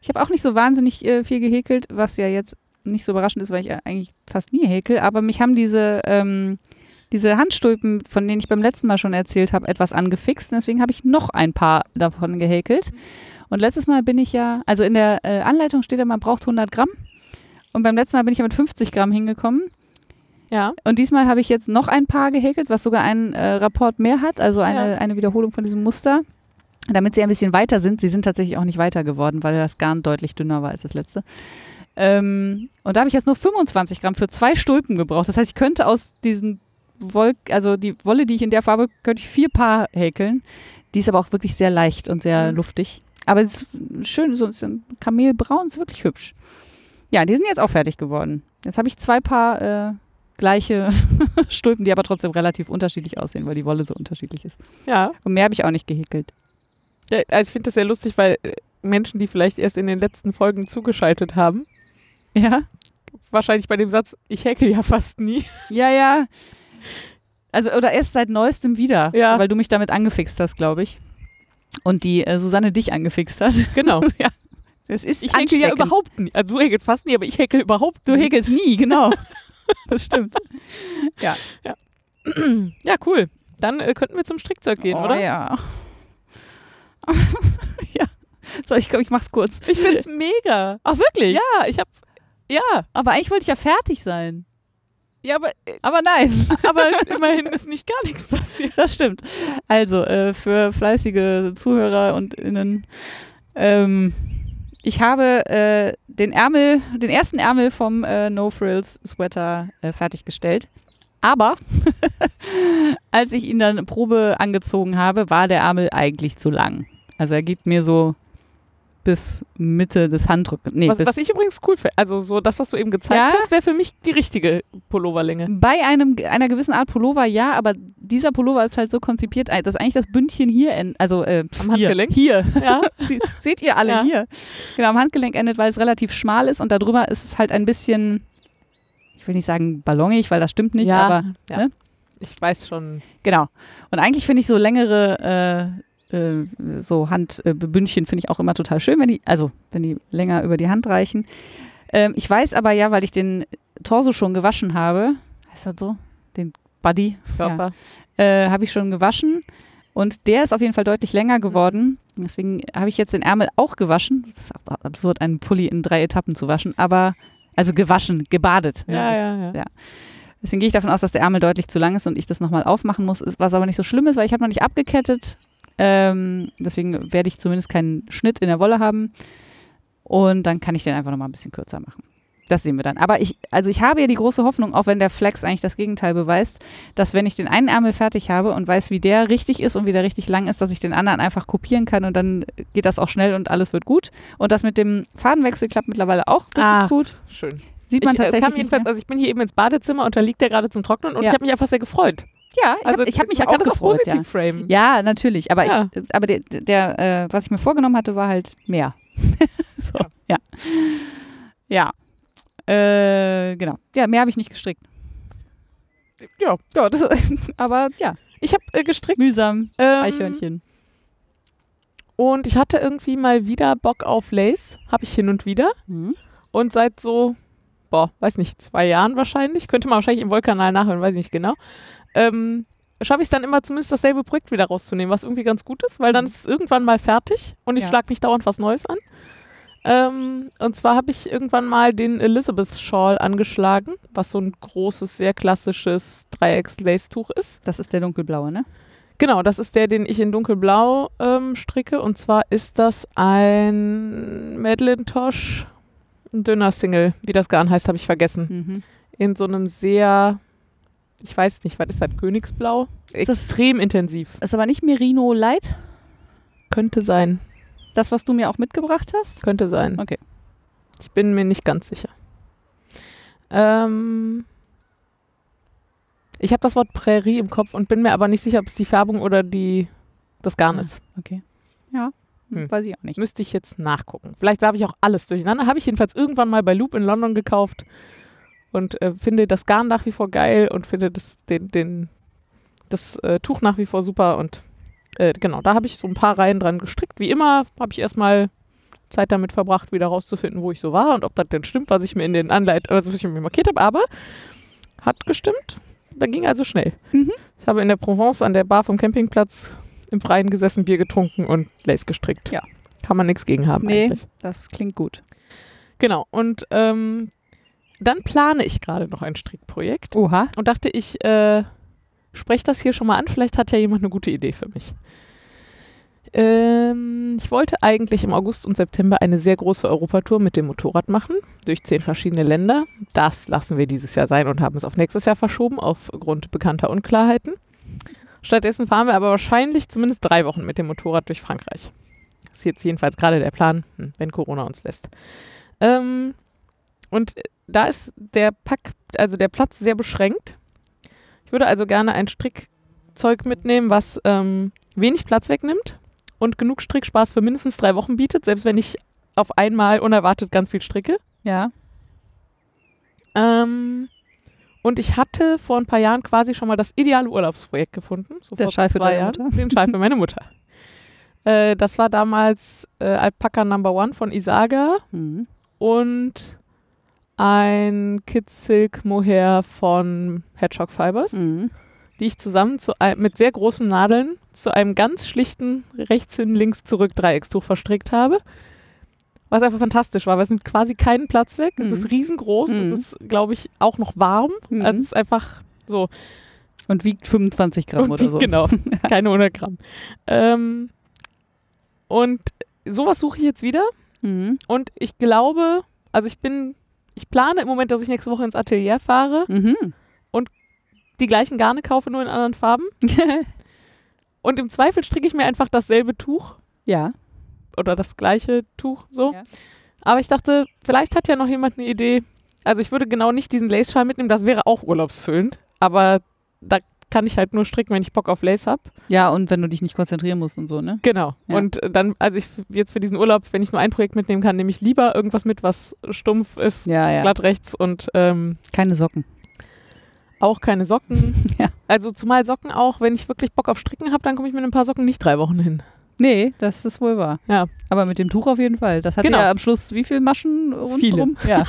Ich habe auch nicht so wahnsinnig äh, viel gehäkelt, was ja jetzt nicht so überraschend ist, weil ich ja eigentlich fast nie häkel. Aber mich haben diese, ähm, diese Handstulpen, von denen ich beim letzten Mal schon erzählt habe, etwas angefixt. Und deswegen habe ich noch ein paar davon gehäkelt. Und letztes Mal bin ich ja, also in der äh, Anleitung steht ja, man braucht 100 Gramm. Und beim letzten Mal bin ich ja mit 50 Gramm hingekommen. Ja. Und diesmal habe ich jetzt noch ein paar gehäkelt, was sogar einen äh, Rapport mehr hat, also eine, Ja. eine Wiederholung von diesem Muster. Damit sie ein bisschen weiter sind. Sie sind tatsächlich auch nicht weiter geworden, weil das Garn deutlich dünner war als das letzte. Ähm, und da habe ich jetzt nur 25 Gramm für zwei Stulpen gebraucht. Das heißt, ich könnte aus diesen Woll, also die Wolle, die ich in der Farbe, könnte ich vier Paar häkeln. Die ist aber auch wirklich sehr leicht und sehr Mhm. luftig. Aber es ist schön, so ist ein Kamelbraun, ist wirklich hübsch. Ja, die sind jetzt auch fertig geworden. Jetzt habe ich zwei Paar äh, gleiche Stulpen, die aber trotzdem relativ unterschiedlich aussehen, weil die Wolle so unterschiedlich ist. Ja. Und mehr habe ich auch nicht gehäkelt. ja also ich finde das sehr lustig, weil äh, Menschen, die vielleicht erst in den letzten Folgen zugeschaltet haben, Ja? wahrscheinlich bei dem Satz, ich häkel ja fast nie. Ja, ja. Also, oder erst seit neuestem wieder, Ja. weil du mich damit angefixt hast, glaube ich. Und die äh, Susanne dich angefixt hat. Genau. ja. Das ist Ich häkel ja überhaupt nie. Also du häkelst fast nie, aber ich häkel überhaupt Du nie. häkelst nie, genau. das stimmt. Ja, cool. Dann äh, könnten wir zum Strickzeug gehen, oh, oder? ja. ja. So, ich glaube, ich mach's kurz. Ich find's mega. Ach, wirklich? Ja, ich hab. Ja, Aber eigentlich wollte ich ja fertig sein. Ja, aber, äh, Aber nein. aber immerhin ist nicht gar nichts passiert. Das stimmt. Also, äh, für fleißige Zuhörer und Innen, ähm, ich habe äh, den Ärmel, den ersten Ärmel vom äh, No Frills Sweater äh, fertiggestellt. Aber als ich ihn dann Probe angezogen habe, war der Ärmel eigentlich zu lang. Also er geht mir so bis Mitte des Handrückens. Nee, Was, was ich übrigens cool finde, also so das, was du eben gezeigt Ja? hast, wäre für mich die richtige Pulloverlänge. Bei einem, einer gewissen Art Pullover ja, aber dieser Pullover ist halt so konzipiert, dass eigentlich das Bündchen hier endet, also äh, Am hier, Handgelenk? Hier. Ja. Seht ihr alle Ja. hier. Genau, am Handgelenk endet, weil es relativ schmal ist und darüber ist es halt ein bisschen, ich will nicht sagen ballonig, weil das stimmt nicht, ja, aber ja. ne? ich weiß schon. genau. Und eigentlich finde ich so längere äh, äh, so Handbündchen finde ich auch immer total schön, wenn die, also wenn die länger über die Hand reichen. Ähm, ich weiß aber ja, weil ich den Torso schon gewaschen habe, heißt das so? Den Buddy? Körper. äh, habe ich schon gewaschen und der ist auf jeden Fall deutlich länger geworden. Deswegen habe ich jetzt den Ärmel auch gewaschen. Das ist ab- absurd, einen Pulli in drei Etappen zu waschen, aber also gewaschen, gebadet. Ja, ja, ja. Ja. Deswegen gehe ich davon aus, dass der Ärmel deutlich zu lang ist und ich das nochmal aufmachen muss, was aber nicht so schlimm ist, weil ich habe noch nicht abgekettet. Ähm, deswegen werde ich zumindest keinen Schnitt in der Wolle haben. Und dann kann ich den einfach nochmal ein bisschen kürzer machen. Das sehen wir dann. Aber ich, also ich habe ja die große Hoffnung, auch wenn der Flex eigentlich das Gegenteil beweist, dass wenn ich den einen Ärmel fertig habe und weiß, wie der richtig ist und wie der richtig lang ist, dass ich den anderen einfach kopieren kann und dann geht das auch schnell und alles wird gut. Und das mit dem Fadenwechsel klappt mittlerweile auch richtig Ach, gut. Schön. Sieht man ich äh, tatsächlich. kam jedenfalls, also ich bin hier eben ins Badezimmer und da liegt der gerade zum Trocknen und Ja. ich habe mich einfach sehr gefreut. Ja, ich Also habe hab mich man auch kann das gefreut. positiv Ja. framen. Ja, natürlich. Aber, Ja. Ich, aber der, der äh, was ich mir vorgenommen hatte, war halt mehr. so, ja. Ja. Äh, genau. Ja, mehr habe ich nicht gestrickt. Ja. Ja, das, aber ja, Ich habe äh, gestrickt. mühsam. Ähm, Eichhörnchen. Und ich hatte irgendwie mal wieder Bock auf Lace. Habe ich hin und wieder. Mhm. Und seit so, boah, weiß nicht, zwei Jahren wahrscheinlich, könnte man wahrscheinlich im Wollkanal nachhören, weiß ich nicht genau, ähm, schaffe ich es dann immer zumindest dasselbe Projekt wieder rauszunehmen, was irgendwie ganz gut ist, weil dann ist es irgendwann mal fertig und ich Ja. schlage nicht dauernd was Neues an. Ähm, und zwar habe ich irgendwann mal den Elizabeth Shawl angeschlagen, was so ein großes, sehr klassisches Dreiecks-Lace-Tuch ist. Das ist der dunkelblaue, ne? Genau, das ist der, den ich in dunkelblau ähm, stricke. Und zwar ist das ein Madeline Tosh, ein dünner Single. Wie das Garn heißt, habe ich vergessen. Mhm. In so einem sehr, ich weiß nicht, was ist das, Königsblau? das- Extrem intensiv. Ist aber nicht Merino Light, Könnte sein, das, was du mir auch mitgebracht hast? könnte sein. Okay. Ich bin mir nicht ganz sicher. Ähm, ich habe das Wort Prärie im Kopf und bin mir aber nicht sicher, ob es die Färbung oder die, das Garn Ah. ist. Okay. Ja, Hm. weiß ich auch nicht. Müsste ich jetzt nachgucken. Vielleicht werfe ich auch alles durcheinander. Habe ich jedenfalls irgendwann mal bei Loop in London gekauft und äh, finde das Garn nach wie vor geil und finde das, den, den, das äh, Tuch nach wie vor super. Und äh, genau, da habe ich so ein paar Reihen dran gestrickt. Wie immer habe ich erstmal Zeit damit verbracht, wieder rauszufinden, wo ich so war und ob das denn stimmt, was ich mir in den Anleit, also was ich mir markiert habe. Aber hat gestimmt. Da ging also schnell. Mhm. Ich habe in der Provence an der Bar vom Campingplatz im Freien gesessen, Bier getrunken und Lace gestrickt. Ja. Kann man nichts gegen haben Nee. eigentlich. Das klingt gut. Genau. Und ähm, dann plane ich gerade noch ein Strickprojekt Oha. und dachte, ich äh, spreche das hier schon mal an. Vielleicht hat ja jemand eine gute Idee für mich. Ähm, ich wollte eigentlich im August und September eine sehr große Europatour mit dem Motorrad machen, durch zehn verschiedene Länder. Das lassen wir dieses Jahr sein und haben es auf nächstes Jahr verschoben, aufgrund bekannter Unklarheiten. Stattdessen fahren wir aber wahrscheinlich zumindest drei Wochen mit dem Motorrad durch Frankreich. Das ist jetzt jedenfalls gerade der Plan, hm, wenn Corona uns lässt. Ähm, und da ist der Pack, also der Platz sehr beschränkt. Ich würde also gerne ein Strickzeug mitnehmen, was ähm, wenig Platz wegnimmt und genug Strickspaß für mindestens drei Wochen bietet, selbst wenn ich auf einmal unerwartet ganz viel stricke. Ja. Ähm, und ich hatte vor ein paar Jahren quasi schon mal das ideale Urlaubsprojekt gefunden. So Der Schal für zwei Jahren. Mutter? Den Schal für meine Mutter. Äh, das war damals äh, Alpaca Number One von Isaga Mhm. und ein Kid Silk Mohair von Hedgehog Fibers, Mhm. die ich zusammen zu mit sehr großen Nadeln zu einem ganz schlichten rechts hin, links zurück Dreieckstuch verstrickt habe. Was einfach fantastisch war, weil es nimmt quasi keinen Platz weg. Es Mhm. ist riesengroß. Mhm. Es ist, glaube ich, auch noch warm. Mhm. Also es ist einfach so. Und wiegt 25 Gramm oder die- so. Genau, keine 100 Gramm. Ähm, und sowas suche ich jetzt wieder. Mhm. Und ich glaube, also ich bin, ich plane im Moment, dass ich nächste Woche ins Atelier fahre, Mhm. die gleichen Garne kaufe, nur in anderen Farben. Und im Zweifel stricke ich mir einfach dasselbe Tuch ja. oder das gleiche Tuch so. Ja. Aber ich dachte, vielleicht hat ja noch jemand eine Idee. Also ich würde genau nicht diesen Lace-Schal mitnehmen, das wäre auch urlaubsfüllend. Aber da kann ich halt nur stricken, wenn ich Bock auf Lace habe. Ja, und wenn du dich nicht konzentrieren musst und so, ne? Genau. Ja. Und dann, also ich jetzt für diesen Urlaub, wenn ich nur ein Projekt mitnehmen kann, nehme ich lieber irgendwas mit, was stumpf ist, Ja, ja. glatt rechts und ähm, Keine Socken. auch keine Socken. Ja. Also zumal Socken auch, wenn ich wirklich Bock auf Stricken habe, dann komme ich mit ein paar Socken nicht drei Wochen hin. Nee, das ist wohl wahr. Ja. Aber mit dem Tuch auf jeden Fall. Das hat Genau. ja am Schluss wie viele Maschen rundherum? Ja.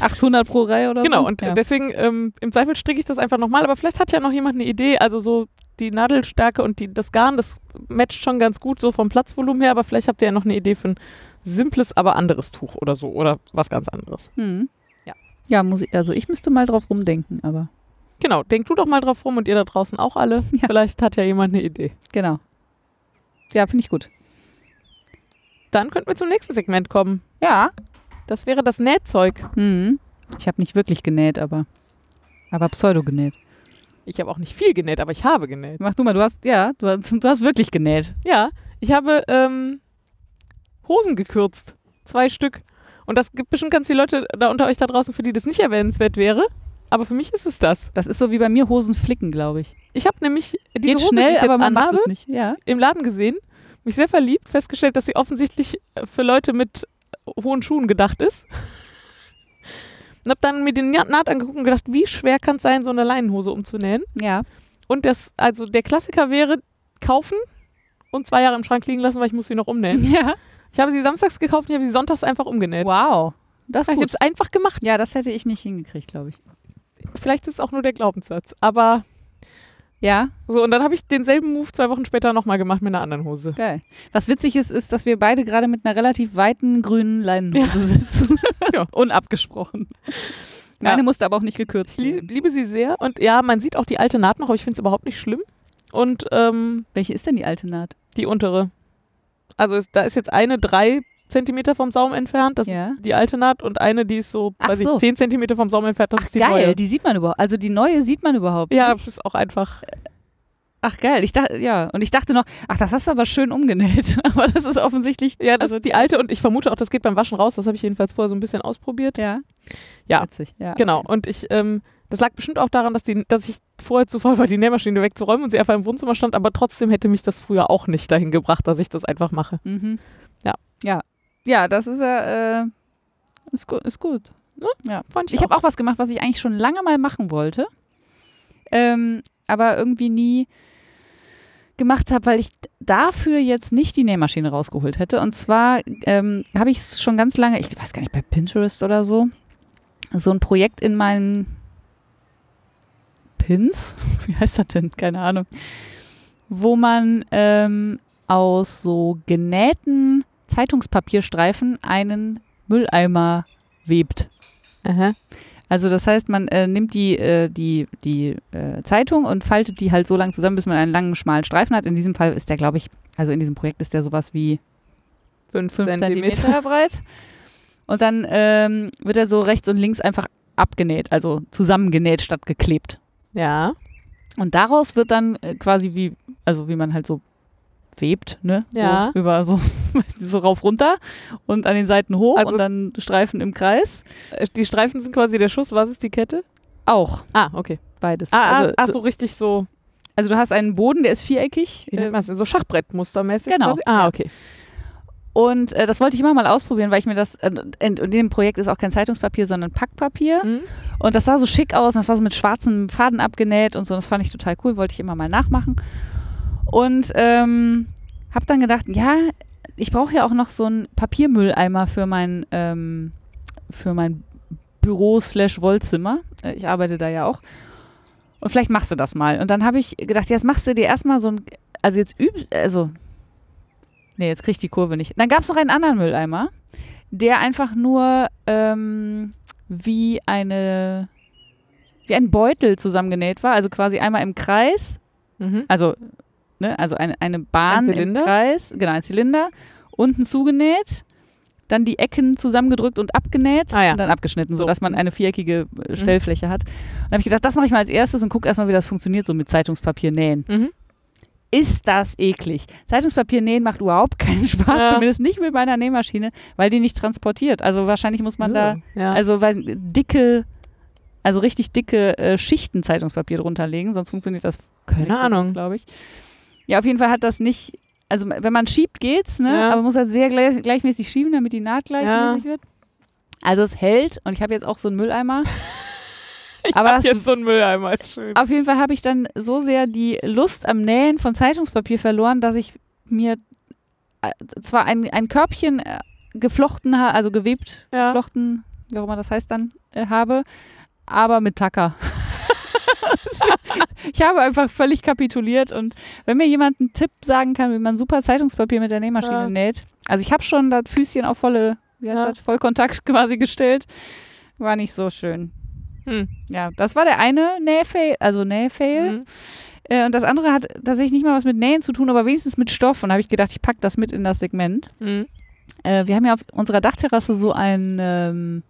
800 pro Reihe oder Genau, so? und ja. deswegen ähm, im Zweifel stricke ich das einfach nochmal, aber vielleicht hat ja noch jemand eine Idee, also so die Nadelstärke und die, das Garn, das matcht schon ganz gut so vom Platzvolumen her, aber vielleicht habt ihr ja noch eine Idee für ein simples, aber anderes Tuch oder so oder was ganz anderes. Hm. Ja. Ja, muss ich, also ich müsste mal drauf rumdenken, aber Genau, denkt du doch mal drauf rum und ihr da draußen auch alle. Ja. Vielleicht hat ja jemand eine Idee. genau. Ja, finde ich gut. Dann könnten wir zum nächsten Segment kommen. Ja. Das wäre das Nähzeug. Hm. Ich habe nicht wirklich genäht, aber aber pseudo genäht. Ich habe auch nicht viel genäht, aber ich habe genäht. Mach du mal, du hast ja, du hast, du hast wirklich genäht. Ja, ich habe ähm, Hosen gekürzt. Zwei Stück. Und das gibt bestimmt ganz viele Leute da unter euch da draußen, für die das nicht erwähnenswert wäre. Aber für mich ist es das. Das ist so wie bei mir Hosen flicken, glaube ich. Ich habe nämlich die Geht Hose, die schnell, ich jetzt aber man macht anhabe, es nicht. Ja. im Laden gesehen, mich sehr verliebt, festgestellt, dass sie offensichtlich äh, für Leute mit hohen Schuhen gedacht ist. Und habe dann mir den Na- Naht angeguckt und gedacht, wie schwer kann es sein, so eine Leinenhose umzunähen? Ja. Und das, also der Klassiker wäre kaufen und zwei Jahre im Schrank liegen lassen, weil ich muss sie noch umnähen. Ja. Ich habe sie samstags gekauft und ich habe sie sonntags einfach umgenäht. Wow. Das ich habe es einfach gemacht. Ja, das hätte ich nicht hingekriegt, glaube ich. Vielleicht ist es auch nur der Glaubenssatz. Aber Ja, so, und dann habe ich denselben Move zwei Wochen später nochmal gemacht mit einer anderen Hose. geil. Was witzig ist, ist, dass wir beide gerade mit einer relativ weiten grünen Leinenhose sitzen. Ja. Unabgesprochen. Meine Ja. musste aber auch nicht gekürzt Ich lie werden. liebe sie sehr. Und ja, man sieht auch die alte Naht noch, aber ich finde es überhaupt nicht schlimm. Und ähm, Welche ist denn die alte Naht? die untere. Also da ist jetzt eine 3 Zentimeter vom Saum entfernt, das Ja. ist die alte Naht und eine, die ist so, Ach weiß so. ich, 10 Zentimeter vom Saum entfernt, das Ach ist die geil, neue. die sieht man überhaupt. Also die neue sieht man überhaupt. Ja, nicht. das ist auch einfach. Ach geil, ich dachte, ja. Und ich dachte noch, ach, das hast du aber schön umgenäht. aber das ist offensichtlich. Ja, das also ist die alte und ich vermute auch, das geht beim Waschen raus. Das habe ich jedenfalls vorher so ein bisschen ausprobiert. Ja. Ja. Witzig, ja. Genau. Und ich, ähm, das lag bestimmt auch daran, dass, die, dass ich vorher zu faul war, die Nähmaschine wegzuräumen und sie einfach im Wohnzimmer stand, aber trotzdem hätte mich das früher auch nicht dahin gebracht, dass ich das einfach mache. Mhm. Ja. Ja. Ja, das ist ja, äh, ist gut. Ist gut. Fand Ich habe auch was gemacht, was ich eigentlich schon lange mal machen wollte, ähm, aber irgendwie nie gemacht habe, weil ich dafür jetzt nicht die Nähmaschine rausgeholt hätte. Und zwar ähm, habe ich es schon ganz lange, ich weiß gar nicht, bei Pinterest oder so, so ein Projekt in meinen Pins, wie heißt das denn? Keine Ahnung, wo man ähm, aus so genähten Zeitungspapierstreifen einen Mülleimer webt. Aha. Also das heißt, man äh, nimmt die, äh, die, die äh, Zeitung und faltet die halt so lang zusammen, bis man einen langen, schmalen Streifen hat. In diesem Fall ist der, glaube ich, also in diesem Projekt ist der sowas wie Fünf, 5 Zentimeter. Zentimeter breit. Und dann ähm, wird er so rechts und links einfach abgenäht, also zusammengenäht statt geklebt. Ja. Und daraus wird dann äh, quasi wie, also wie man halt so webt, ne? Ja. So über so, so rauf runter und an den Seiten hoch Also- und dann Streifen im Kreis. Äh, Die Streifen sind quasi der Schuss. Was ist die Kette? Auch Ah, okay. beides. Ah, also, ah, ach so richtig so, also du hast einen Boden, der ist viereckig. wie nennt äh, man das? So Schachbrettmustermäßig Genau. quasi? Ah, okay. Und äh, das wollte ich immer mal ausprobieren, weil ich mir das, äh, in, in dem Projekt ist auch kein Zeitungspapier, sondern Packpapier. Mhm. Und das sah so schick aus, und das war so mit schwarzem Faden abgenäht und so. Das fand ich total cool, wollte ich immer mal nachmachen. Und ähm, habe dann gedacht, ja, ich brauche ja auch noch so einen Papiermülleimer für mein, ähm, für mein Büro slash Wollzimmer. Äh, Ich arbeite da ja auch. Und vielleicht machst du das mal. Und dann habe ich gedacht, jetzt machst du dir erstmal so ein, also jetzt üb, also, nee, jetzt krieg ich die Kurve nicht. Dann gab es noch einen anderen Mülleimer, der einfach nur ähm, wie eine, wie ein Beutel zusammengenäht war. Also quasi einmal im Kreis, Mhm. also, ne, also eine, eine Bahn Ein im? Kreis, genau, ein Zylinder, unten zugenäht, dann die Ecken zusammengedrückt und abgenäht Ah ja. und dann abgeschnitten, So. sodass man eine viereckige äh, Stellfläche hat. Und dann habe ich gedacht, das mache ich mal als erstes und gucke erstmal, wie das funktioniert, so mit Zeitungspapier nähen. Mhm. Ist das eklig? Zeitungspapier nähen macht überhaupt keinen Spaß, Ja. zumindest nicht mit meiner Nähmaschine, weil die nicht transportiert. Also wahrscheinlich muss man da ja. also weil dicke, also richtig dicke äh, Schichten Zeitungspapier drunter legen, sonst funktioniert das Keine Ahnung. glaube ich. Ja, auf jeden Fall hat das nicht, also wenn man schiebt, geht's, ne? Ja. Aber man muss halt sehr gleich, gleichmäßig schieben, damit die Naht gleichmäßig wird. Also es hält und ich habe jetzt auch so einen Mülleimer. ich aber hab das- jetzt so ein Mülleimer, ist schön. Auf jeden Fall habe ich dann so sehr die Lust am Nähen von Zeitungspapier verloren, dass ich mir äh, zwar ein, ein Körbchen äh, geflochten, also gewebt, Ja. geflochten, wie auch immer das heißt dann, äh, habe, aber mit Tacker. ich habe einfach völlig kapituliert und wenn mir jemand einen Tipp sagen kann, wie man super Zeitungspapier mit der Nähmaschine Ja. näht, also ich habe schon das Füßchen auf volle, wie heißt Ja. das, Vollkontakt quasi gestellt, war nicht so schön. Hm. Ja, das war der eine Nähfail, also Nähfail. Mhm. Äh, und das andere hat tatsächlich nicht mal was mit Nähen zu tun, aber wenigstens mit Stoff. Und da habe ich gedacht, ich packe das mit in das Segment. Mhm. Äh, wir haben ja auf unserer Dachterrasse so ein ähm,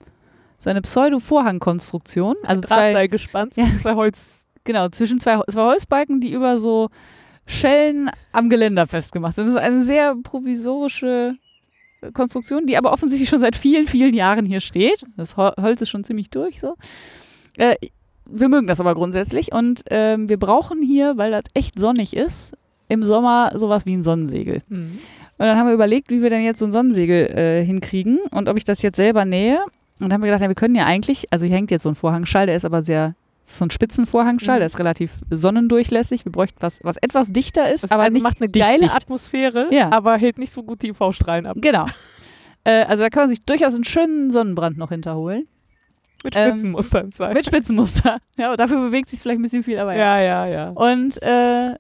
so eine Pseudo-Vorhangkonstruktion. Also zwei, gespannt, Ja. zwei Holz. Genau, zwischen zwei, zwei Holzbalken, die über so Schellen am Geländer festgemacht sind. Das ist eine sehr provisorische äh, Konstruktion, die aber offensichtlich schon seit vielen, vielen Jahren hier steht. Das Hol- Holz ist schon ziemlich durch so. Äh, wir mögen das aber grundsätzlich und ähm, wir brauchen hier, weil das echt sonnig ist, im Sommer sowas wie ein Sonnensegel. Mhm. Und dann haben wir überlegt, wie wir denn jetzt so ein Sonnensegel äh, hinkriegen und ob ich das jetzt selber nähe. Und dann haben wir gedacht, ja, wir können ja eigentlich, also hier hängt jetzt so ein Vorhangschall, der ist aber sehr, ist so ein Spitzenvorhangschall, Mhm. der ist relativ sonnendurchlässig. Wir bräuchten was, was etwas dichter ist, Das aber also nicht macht eine dicht, geile dicht. Atmosphäre, Ja. aber hält nicht so gut die UV-Strahlen ab. Genau. äh, also da kann man sich durchaus einen schönen Sonnenbrand noch hinterholen. Mit Ähm, Spitzenmuster im Zweifel. Mit Spitzenmuster. Ja, und dafür bewegt sich vielleicht ein bisschen viel, aber ja. ja, ja, ja. Und äh,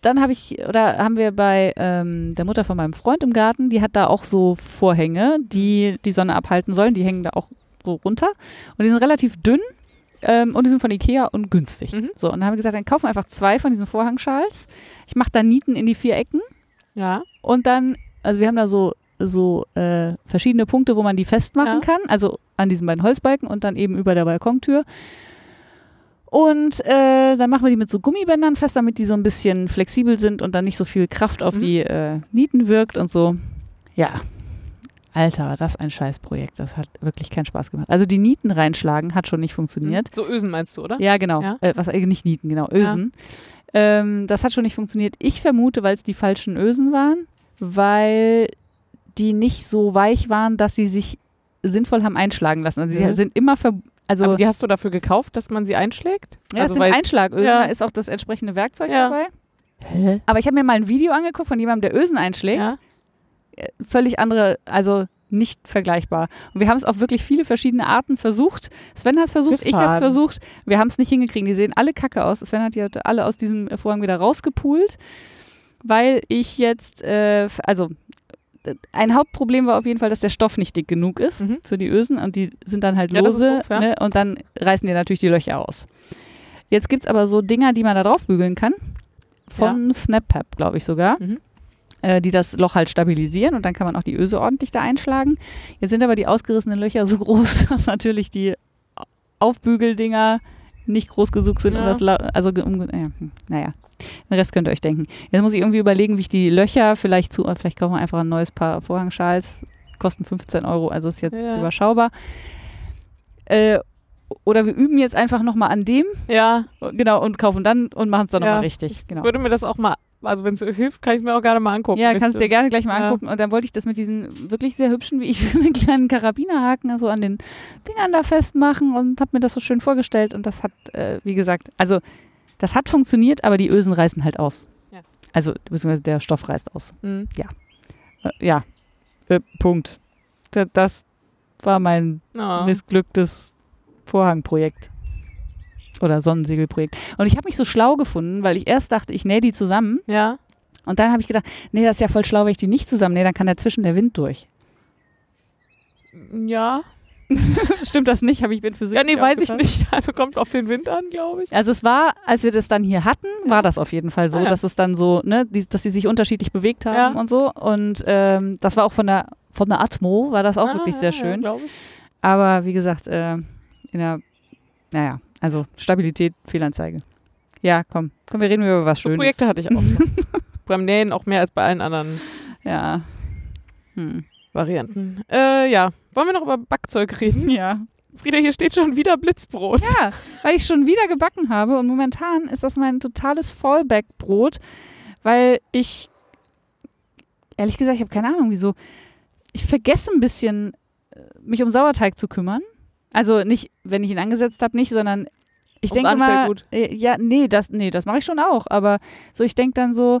dann habe ich, oder haben wir bei ähm, der Mutter von meinem Freund im Garten, die hat da auch so Vorhänge, die die Sonne abhalten sollen. Die hängen da auch so runter. Und die sind relativ dünn ähm, und die sind von Ikea und günstig. Mhm. So, und dann haben wir gesagt, dann kaufen wir einfach zwei von diesen Vorhangschals. Ich mache da Nieten in die vier Ecken Ja. und dann, also wir haben da so so äh, verschiedene Punkte, wo man die festmachen Ja. kann. Also an diesen beiden Holzbalken und dann eben über der Balkontür. Und äh, dann machen wir die mit so Gummibändern fest, damit die so ein bisschen flexibel sind und dann nicht so viel Kraft auf Mhm. die äh, Nieten wirkt und so. Ja. Alter, war das ein Scheißprojekt. Das hat wirklich keinen Spaß gemacht. Also die Nieten reinschlagen hat schon nicht funktioniert. So Ösen meinst du, oder? Ja, genau. Ja. Äh, was, äh, nicht Nieten, genau. Ösen. Ähm, das hat schon nicht funktioniert. Ich vermute, weil es die falschen Ösen waren, weil die nicht so weich waren, dass sie sich sinnvoll haben einschlagen lassen. Also sie Mhm. sind immer ver also Aber die hast du dafür gekauft, dass man sie einschlägt? ja, es also sind weil, Einschlagösen, Ja. da ist auch das entsprechende Werkzeug Ja. dabei. Hä? Aber ich habe mir mal ein Video angeguckt von jemandem, der Ösen einschlägt. Ja. Völlig andere, also nicht vergleichbar. Und wir haben es auf wirklich viele verschiedene Arten versucht. Sven hat es versucht, ich habe es Gefahren. versucht. Wir haben es nicht hingekriegt. Die sehen alle kacke aus. Sven hat die heute alle aus diesem Vorhang wieder rausgepult, weil ich jetzt, äh, also äh, ein Hauptproblem war auf jeden Fall, dass der Stoff nicht dick genug ist Mhm. für die Ösen und die sind dann halt Ja, lose doof, ja. ne? und dann reißen die natürlich die Löcher aus. Jetzt gibt es aber so Dinger, die man da drauf bügeln kann. Von SnapPap, glaube ich sogar. Mhm. Äh, die das Loch halt stabilisieren und dann kann man auch die Öse ordentlich da einschlagen. Jetzt sind aber die ausgerissenen Löcher so groß, dass natürlich die Aufbügeldinger nicht groß genug sind. Um Ja. das La also, ge- um, äh, hm, naja, den Rest könnt ihr euch denken. Jetzt muss ich irgendwie überlegen, wie ich die Löcher vielleicht zu, vielleicht kaufen wir einfach ein neues Paar Vorhangschals, kosten 15 Euro, also ist jetzt Ja. überschaubar. Äh, oder wir üben jetzt einfach nochmal an dem, ja, genau, und kaufen dann und machen es dann Ja. nochmal richtig. Genau. würde mir das auch mal, also wenn es hilft, kann ich es mir auch gerne mal angucken. Ja, kannst du dir gerne gleich mal Ja. angucken. Und dann wollte ich das mit diesen wirklich sehr hübschen, wie ich finde, kleinen Karabinerhaken also an den Dingern da festmachen und habe mir das so schön vorgestellt. Und das hat, äh, wie gesagt, also das hat funktioniert, aber die Ösen reißen halt aus. Ja. Also, beziehungsweise der Stoff reißt aus. Mhm. Äh, ja, äh, Punkt. Da- Das war mein Ja. missglücktes Vorhangprojekt. Oder Sonnensegelprojekt. Und ich habe mich so schlau gefunden, weil ich erst dachte, ich nähe die zusammen. ja. Und dann habe ich gedacht, nee, das ist ja voll schlau, wenn ich die nicht zusammennähe, dann kann dazwischen der Wind durch. Ja. Stimmt das nicht? Habe ich bin Physik. Ja, nee, weiß ich nicht. Also kommt auf den Wind an, glaube ich. Also es war, als wir das dann hier hatten, war das auf jeden Fall so, Ah, ja. dass es dann so, ne, die, dass sie sich unterschiedlich bewegt haben Ja. und so. Und ähm, das war auch von der von der Atmo, war das auch Ah, wirklich sehr schön. Aber wie gesagt, äh, in der, naja, also Stabilität, Fehlanzeige. Ja, komm, komm, wir reden über was So Schönes. Projekte hatte ich auch. Beim Nähen auch mehr als bei allen anderen Ja. Hm. Varianten. Äh, ja. Wollen wir noch über Backzeug reden? Ja. Frieda, hier steht schon wieder Blitzbrot. Ja, weil ich schon wieder gebacken habe und momentan ist das mein totales Fallback-Brot, weil ich, ehrlich gesagt, ich habe keine Ahnung, wieso. Ich vergesse ein bisschen, äh, mich um Sauerteig zu kümmern. Also nicht, wenn ich ihn angesetzt habe, nicht, sondern ich Ums denke mal, Anstellgut. äh, ja, nee, das, nee, das mache ich schon auch, aber so, ich denke dann so,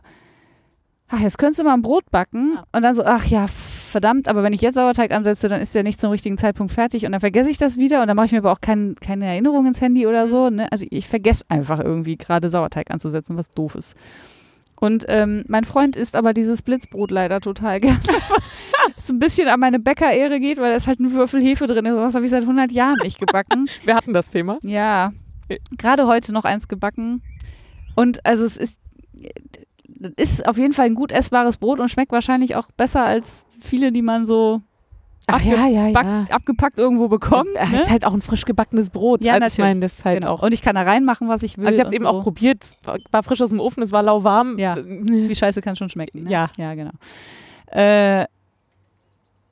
ach, jetzt könntest du mal ein Brot backen und dann so, ach ja, verdammt, aber wenn ich jetzt Sauerteig ansetze, dann ist der nicht zum richtigen Zeitpunkt fertig und dann vergesse ich das wieder und dann mache ich mir aber auch kein, keine Erinnerung ins Handy oder so. Ne? Also ich vergesse einfach irgendwie gerade Sauerteig anzusetzen, was doof ist. Und ähm, mein Freund isst aber dieses Blitzbrot leider total gerne. Was ein bisschen an meine Bäckerehre geht, weil da ist halt ein Würfel Hefe drin. ist. Was habe ich seit 100 Jahren nicht gebacken. Wir hatten das Thema. Ja, Äh. gerade heute noch eins gebacken. Und also es ist, das ist auf jeden Fall ein gut essbares Brot und schmeckt wahrscheinlich auch besser als viele, die man so Ach ja, ja, backt, abgepackt irgendwo bekommt. Es Ne? ist halt auch ein frisch gebackenes Brot. Ja, also ich natürlich. meine, das halt Genau. auch. Und ich kann da reinmachen, was ich will. Also ich habe es eben so. auch probiert. Es war, frisch aus dem Ofen, es war lauwarm. Ja. Äh, Wie scheiße kann schon schmecken. Ne? Ja. Ja, genau. Äh,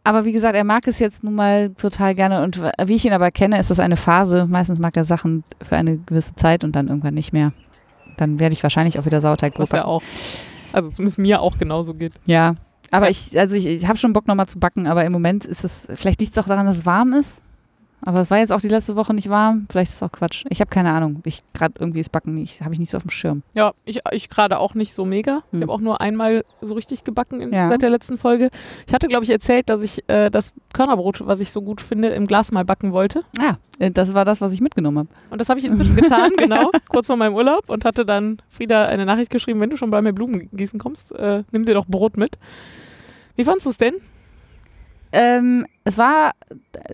aber wie gesagt, er mag es jetzt nun mal total gerne. Und wie ich ihn aber kenne, ist das eine Phase. Meistens mag er Sachen für eine gewisse Zeit und dann irgendwann nicht mehr. Dann werde ich wahrscheinlich auch wieder Sauerteig Was ja auch. Also zumindest mir auch genauso geht. Ja, aber Ja. ich, also ich, ich habe schon Bock nochmal zu backen, aber im Moment ist es, vielleicht liegt es auch daran, dass es warm ist. Aber es war jetzt auch die letzte Woche nicht warm. Vielleicht ist es auch Quatsch. Ich habe keine Ahnung. Ich gerade irgendwie ist Backen nicht, habe ich nicht so auf dem Schirm. Ja, ich, ich gerade auch nicht so mega. Ich Hm. habe auch nur einmal so richtig gebacken in, Ja. seit der letzten Folge. Ich hatte, glaube ich, erzählt, dass ich äh, das Körnerbrot, was ich so gut finde, im Glas mal backen wollte. Ah, äh, das war das, was ich mitgenommen habe. Und das habe ich inzwischen getan, genau, kurz vor meinem Urlaub und hatte dann Frieda eine Nachricht geschrieben, wenn du schon bei mir Blumen gießen kommst, äh, nimm dir doch Brot mit. Wie fandst du es denn? Ähm, es war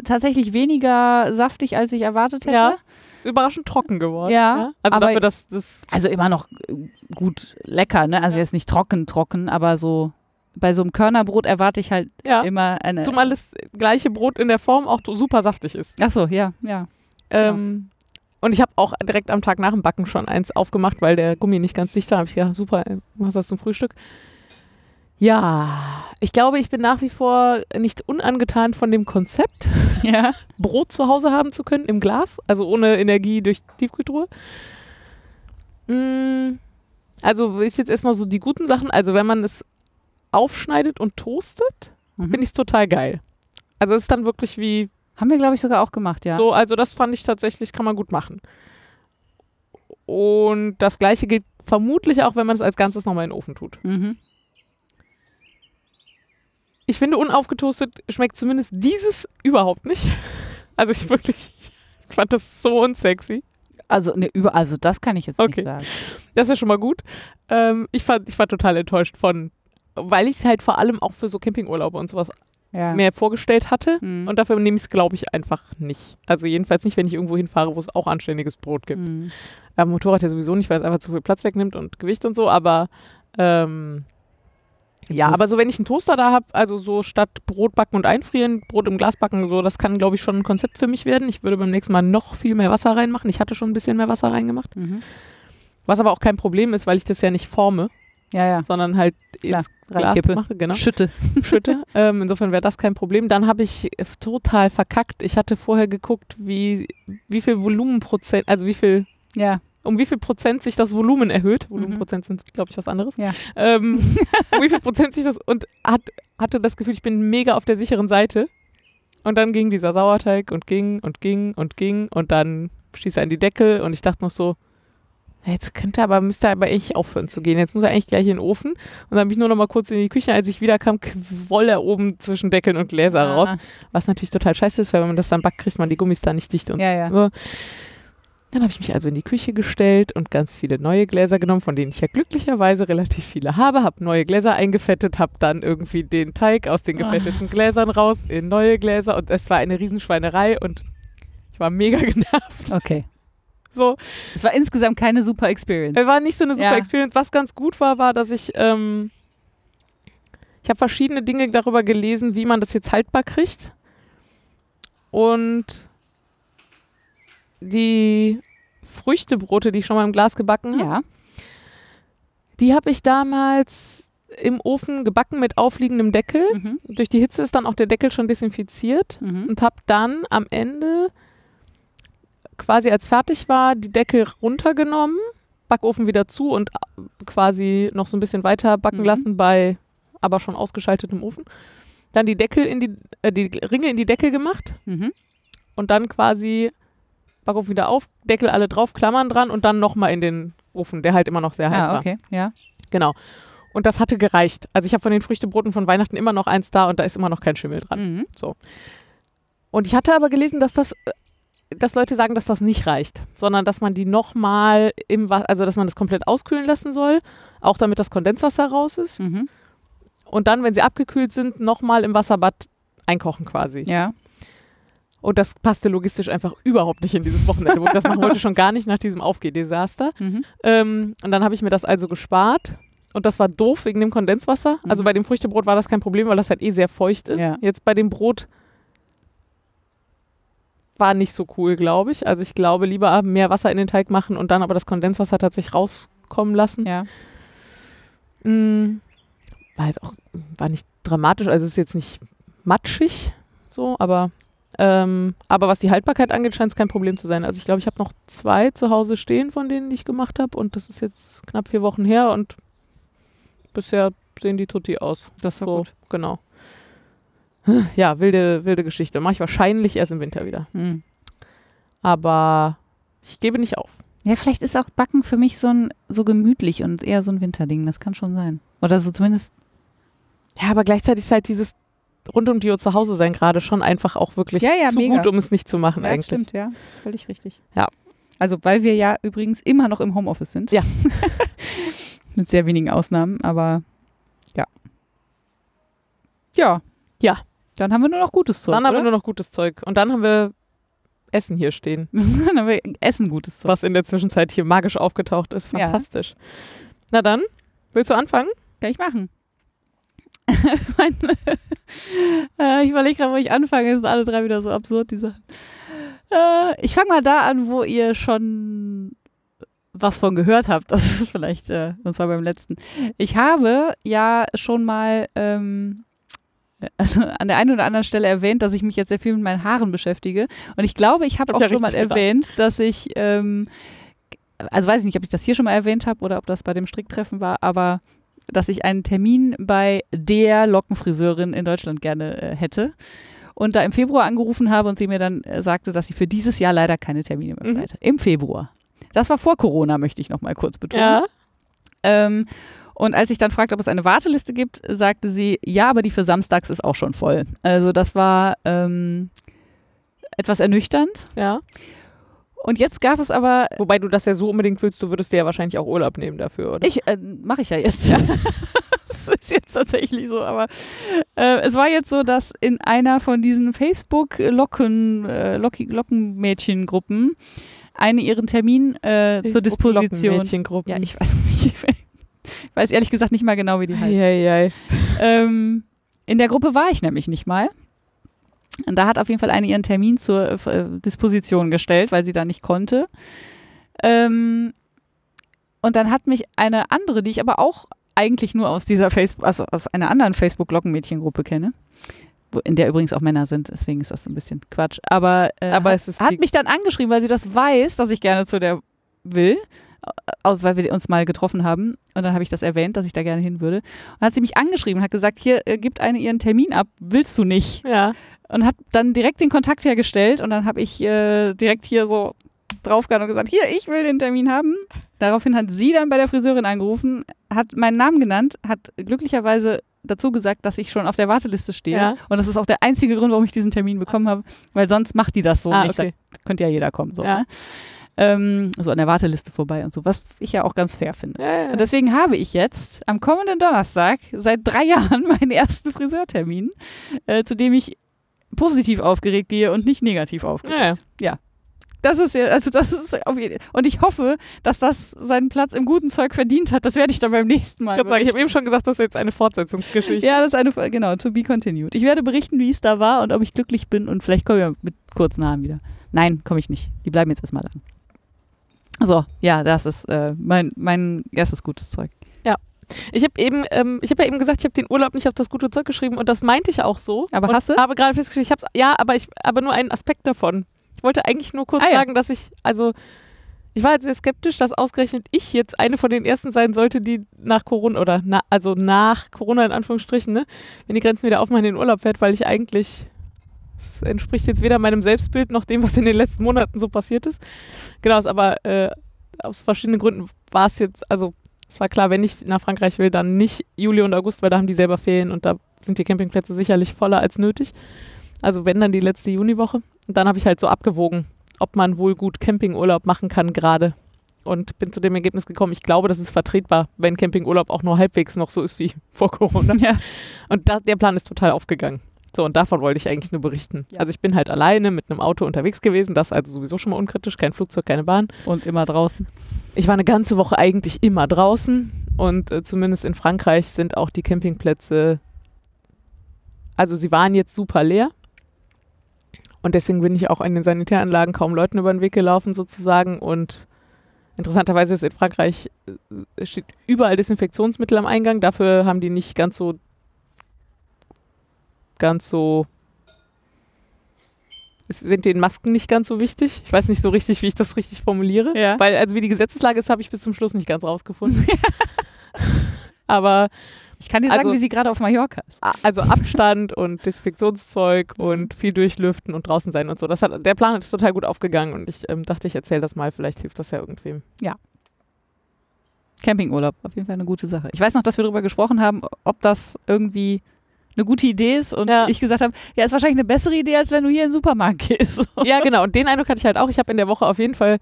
tatsächlich weniger saftig, als ich erwartet hätte. Ja. Überraschend trocken geworden. Ja, Also aber- dafür, dass das Also immer noch äh, gut lecker, ne? Also jetzt nicht trocken, trocken, aber so bei so einem Körnerbrot erwarte ich halt Ja. immer eine. Zumal das gleiche Brot in der Form auch super saftig ist. Ach so, ja, ja. Ähm, Und ich habe auch direkt am Tag nach dem Backen schon eins aufgemacht, weil der Gummi nicht ganz dicht war. Habe ich gedacht, super, machst das zum Frühstück. Ja, ich glaube, ich bin nach wie vor nicht unangetan von dem Konzept, Ja. Brot zu Hause haben zu können im Glas, also ohne Energie durch Tiefkühltruhe. Mm, Also ist jetzt erstmal so die guten Sachen. Also wenn man es aufschneidet und toastet, Mhm. finde ich es total geil. Also es ist dann wirklich wie Haben wir, glaube ich, sogar auch gemacht, ja. so, also das fand ich tatsächlich, kann man gut machen. Und das gleiche gilt vermutlich auch, wenn man es als Ganzes nochmal in den Ofen tut. Mhm. Ich finde, unaufgetoastet schmeckt zumindest dieses überhaupt nicht. Also ich wirklich, ich fand das so unsexy. Also, ne, über, also das kann ich jetzt Okay. nicht sagen. Das ist ja schon mal gut. Ähm, ich, fand, ich war total enttäuscht von, weil ich es halt vor allem auch für so Campingurlaube und sowas Ja. mehr vorgestellt hatte. Mhm. Und dafür nehme ich es, glaube ich, einfach nicht. Also jedenfalls nicht, wenn ich irgendwo hinfahre, wo es auch anständiges Brot gibt. Mhm. Motorrad ja sowieso nicht, weil es einfach zu viel Platz wegnimmt und Gewicht und so, aber ähm, ja, aber so wenn ich einen Toaster da habe, also so statt Brot backen und einfrieren, Brot im Glas backen, so, das kann, glaube ich, schon ein Konzept für mich werden. Ich würde beim nächsten Mal noch viel mehr Wasser reinmachen. Ich hatte schon ein bisschen mehr Wasser reingemacht. Mhm. Was aber auch kein Problem ist, weil ich das ja nicht forme, Ja, ja. sondern halt Klar, ins Glas mache, genau. Schütte. Schütte. ähm, insofern wäre das kein Problem. Dann habe ich total verkackt. Ich hatte vorher geguckt, wie, wie viel Volumenprozent, also wie viel Ja. Um wie viel Prozent sich das Volumen erhöht. Volumenprozent sind, glaube ich, was anderes. Ja. Ähm, um wie viel Prozent sich das und hat, hatte das Gefühl, ich bin mega auf der sicheren Seite. Und dann ging dieser Sauerteig und ging und ging und ging und dann stieß er in die Deckel und ich dachte noch so, "Na, jetzt könnte er aber, müsste er aber eigentlich aufhören zu gehen. Jetzt muss er eigentlich gleich in den Ofen. Und dann bin ich nur noch mal kurz in die Küche. Als ich wiederkam, quoll er oben zwischen Deckeln und Gläser raus. Ah. Was natürlich total scheiße ist, weil wenn man das dann backt, kriegt man die Gummis da nicht dicht und Ja, ja. so. Dann habe ich mich also in die Küche gestellt und ganz viele neue Gläser genommen, von denen ich ja glücklicherweise relativ viele habe, habe neue Gläser eingefettet, habe dann irgendwie den Teig aus den gefetteten Gläsern raus in neue Gläser und es war eine Riesenschweinerei und ich war mega genervt. Okay. So, Es war insgesamt keine super Experience. es war nicht so eine super Ja. Experience. Was ganz gut war, war, dass ich ähm, ich habe verschiedene Dinge darüber gelesen, wie man das jetzt haltbar kriegt und die Früchtebrote, die ich schon mal im Glas gebacken habe, Ja. die habe ich damals im Ofen gebacken mit aufliegendem Deckel. Mhm. Durch die Hitze ist dann auch der Deckel schon desinfiziert Mhm. und habe dann am Ende quasi als fertig war die Deckel runtergenommen, Backofen wieder zu und äh, quasi noch so ein bisschen weiter backen Mhm. lassen bei aber schon ausgeschaltetem Ofen. Dann die Deckel in die äh, die Ringe in die Deckel gemacht Mhm. und dann quasi Backofen wieder auf, Deckel alle drauf, Klammern dran und dann nochmal in den Ofen, der halt immer noch sehr heiß Ah, war. okay. Ja. Genau. Und das hatte gereicht. Also ich habe von den Früchtebroten von Weihnachten immer noch eins da und da ist immer noch kein Schimmel dran. Mhm. Und ich hatte aber gelesen, dass das, äh, dass Leute sagen, dass das nicht reicht, sondern dass man die nochmal im Wasser, also dass man das komplett auskühlen lassen soll, auch damit das Kondenswasser raus ist. Mhm. Und dann, wenn sie abgekühlt sind, nochmal im Wasserbad einkochen quasi. Ja. Und das passte logistisch einfach überhaupt nicht in dieses Wochenende. wo ich das machen wollte schon gar nicht nach diesem Aufgehdesaster. Mhm. Ähm, und dann habe ich mir das also gespart. Und das war doof wegen dem Kondenswasser. Also Mhm. bei dem Früchtebrot war das kein Problem, weil das halt eh sehr feucht ist. Ja. Jetzt bei dem Brot war nicht so cool, glaube ich. Also ich glaube, lieber mehr Wasser in den Teig machen und dann aber das Kondenswasser tatsächlich rauskommen lassen. Ja. Mm, war jetzt auch, war nicht dramatisch, also es ist jetzt nicht matschig so, aber ähm, aber was die Haltbarkeit angeht, scheint es kein Problem zu sein. Also ich glaube, ich habe noch zwei zu Hause stehen, von denen die ich gemacht habe und das ist jetzt knapp vier Wochen her und bisher sehen die Tutti aus. Das ist So, gut. genau. Ja, wilde, wilde Geschichte. Mache ich wahrscheinlich erst im Winter wieder. Mhm. Aber ich gebe nicht auf. Ja, vielleicht ist auch Backen für mich so ein so gemütlich und eher so ein Winterding. Das kann schon sein. Oder so zumindest. Ja, aber gleichzeitig ist halt dieses rund um die Uhr zu Hause sein gerade schon einfach auch wirklich Ja, ja, zu mega. gut, um es nicht zu machen Ja, eigentlich. stimmt, ja. Völlig richtig. Ja. Also, weil wir ja übrigens immer noch im Homeoffice sind. Ja. Mit sehr wenigen Ausnahmen, aber ja. Ja. Ja. Dann haben wir nur noch gutes Zeug. Dann haben wir oder? nur noch gutes Zeug. Und dann haben wir Essen hier stehen, dann haben wir Essen gutes Zeug. was in der Zwischenzeit hier magisch aufgetaucht ist. Ja. Fantastisch. Na dann, willst du anfangen? Kann ich machen. Mein, äh, ich überlege gerade, wo ich anfange. Es sind alle drei wieder so absurd, die Sachen. Äh, ich fange mal da an, wo ihr schon was von gehört habt. Das ist vielleicht, äh, und zwar beim letzten. Ich habe ja schon mal ähm, also an der einen oder anderen Stelle erwähnt, dass ich mich jetzt sehr viel mit meinen Haaren beschäftige. Und ich glaube, ich habe auch schon mal erwähnt, dass ich, ähm, also weiß ich nicht, ob ich das hier schon mal erwähnt habe oder ob das bei dem Stricktreffen war, aber dass ich einen Termin bei der Lockenfriseurin in Deutschland gerne äh, hätte. Und da im Februar angerufen habe und sie mir dann äh, sagte, dass sie für dieses Jahr leider keine Termine mehr mhm. Im Februar. Das war vor Corona, möchte ich noch mal kurz betonen. Ja. Ähm, und als ich dann fragte, ob es eine Warteliste gibt, sagte sie, ja, aber die für samstags ist auch schon voll. Also das war ähm, etwas ernüchternd. Ja. Und jetzt gab es aber. Wobei du das ja so unbedingt willst, du würdest dir ja wahrscheinlich auch Urlaub nehmen dafür, oder? Ich, äh, mache ich ja jetzt. Das ist jetzt tatsächlich so, aber äh, es war jetzt so, dass in einer von diesen Facebook-Locken, äh, Lockenmädchengruppen eine ihren Termin äh, zur Disposition. Ja, ich weiß nicht. Ich weiß ehrlich gesagt nicht mal genau, wie die heißt. Ei, Ähm, in der Gruppe war ich nämlich nicht mal. Und da hat auf jeden Fall eine ihren Termin zur äh, Disposition gestellt, weil sie da nicht konnte. Ähm, und dann hat mich eine andere, die ich aber auch eigentlich nur aus dieser Facebook, also aus einer anderen Facebook-Lockenmädchengruppe kenne, in der übrigens auch Männer sind, deswegen ist das ein bisschen Quatsch. Aber, äh, aber hat, hat mich dann angeschrieben, weil sie das weiß, dass ich gerne zu der will weil wir uns mal getroffen haben. Und dann habe ich das erwähnt, dass ich da gerne hin würde. Und hat sie mich angeschrieben und hat gesagt, hier äh, gibt eine ihren Termin ab, willst du nicht? Ja. Und hat dann direkt den Kontakt hergestellt und dann habe ich äh, direkt hier so draufgehauen und gesagt, hier, ich will den Termin haben. Daraufhin hat sie dann bei der Friseurin angerufen, hat meinen Namen genannt, hat glücklicherweise dazu gesagt, dass ich schon auf der Warteliste stehe. Ja. Und das ist auch der einzige Grund, warum ich diesen Termin bekommen habe, weil sonst macht die das so ah. Okay. Sag, könnte ja jeder kommen. So, ja. ne? ähm, so an der Warteliste vorbei und so, was ich ja auch ganz fair finde. Ja. Und deswegen habe ich jetzt am kommenden Donnerstag seit drei Jahren meinen ersten Friseurtermin, äh, zu dem ich positiv aufgeregt gehe und nicht negativ aufgeregt. Ja. ja. Das ist ja, also das ist Und ich hoffe, dass das seinen Platz im guten Zeug verdient hat. Das werde ich dann beim nächsten Mal. Ich, sagen, ich habe eben schon gesagt, das ist jetzt eine Fortsetzungsgeschichte. ja, das ist eine, genau, to be continued. Ich werde berichten, wie es da war und ob ich glücklich bin und vielleicht komme ich mit kurzen Haaren wieder. Nein, komme ich nicht. Die bleiben jetzt erstmal lang. So, ja, das ist äh, mein, mein erstes gutes Zeug. Ja. Ich habe eben, ähm, ich habe ja eben gesagt, ich habe den Urlaub nicht auf das gute Zeug geschrieben und das meinte ich auch so. Aber hast du? habe gerade festgestellt, ich habe ja, aber ich, aber nur einen Aspekt davon. Ich wollte eigentlich nur kurz ah, sagen, ja. dass ich, also ich war jetzt sehr skeptisch, dass ausgerechnet ich jetzt eine von den ersten sein sollte, die nach Corona oder na, also nach Corona in Anführungsstrichen, ne, wenn die Grenzen wieder aufmachen, in den Urlaub fährt, weil ich eigentlich entspricht jetzt weder meinem Selbstbild noch dem, was in den letzten Monaten so passiert ist. Genau, aber äh, aus verschiedenen Gründen war es jetzt, also es war klar, wenn ich nach Frankreich will, dann nicht Juli und August, weil da haben die selber Ferien und da sind die Campingplätze sicherlich voller als nötig. Also wenn dann die letzte Juniwoche. Und dann habe ich halt so abgewogen, ob man wohl gut Campingurlaub machen kann gerade. Und bin zu dem Ergebnis gekommen, ich glaube, das ist vertretbar, wenn Campingurlaub auch nur halbwegs noch so ist wie vor Corona. Ja. Und da, der Plan ist total aufgegangen. So, und davon wollte ich eigentlich nur berichten. Ja. Also ich bin halt alleine mit einem Auto unterwegs gewesen, das also sowieso schon mal unkritisch, kein Flugzeug, keine Bahn. Und immer draußen. Ich war eine ganze Woche eigentlich immer draußen und äh, zumindest in Frankreich sind auch die Campingplätze, also sie waren jetzt super leer. Und deswegen bin ich auch in den Sanitäranlagen kaum Leuten über den Weg gelaufen sozusagen und Interessanterweise ist in Frankreich äh, steht überall Desinfektionsmittel am Eingang. Dafür haben die nicht ganz so ganz so sind den Masken nicht ganz so wichtig. Ich weiß nicht so richtig, wie ich das richtig formuliere. Ja. Weil, also wie die Gesetzeslage ist, habe ich bis zum Schluss nicht ganz rausgefunden. Aber ich kann dir sagen, also, wie sie gerade auf Mallorca ist. Also Abstand und Desinfektionszeug und viel durchlüften und draußen sein und so. Das hat, der Plan ist total gut aufgegangen und ich ähm, dachte, ich erzähle das mal. Vielleicht hilft das ja irgendwem. Ja. Campingurlaub, auf jeden Fall eine gute Sache. Ich weiß noch, dass wir darüber gesprochen haben, ob das irgendwie eine gute Idee ist und ja. ich gesagt habe, ja, ist wahrscheinlich eine bessere Idee, als wenn du hier in den Supermarkt gehst. ja, genau. Und den Eindruck hatte ich halt auch. Ich habe in der Woche auf jeden Fall,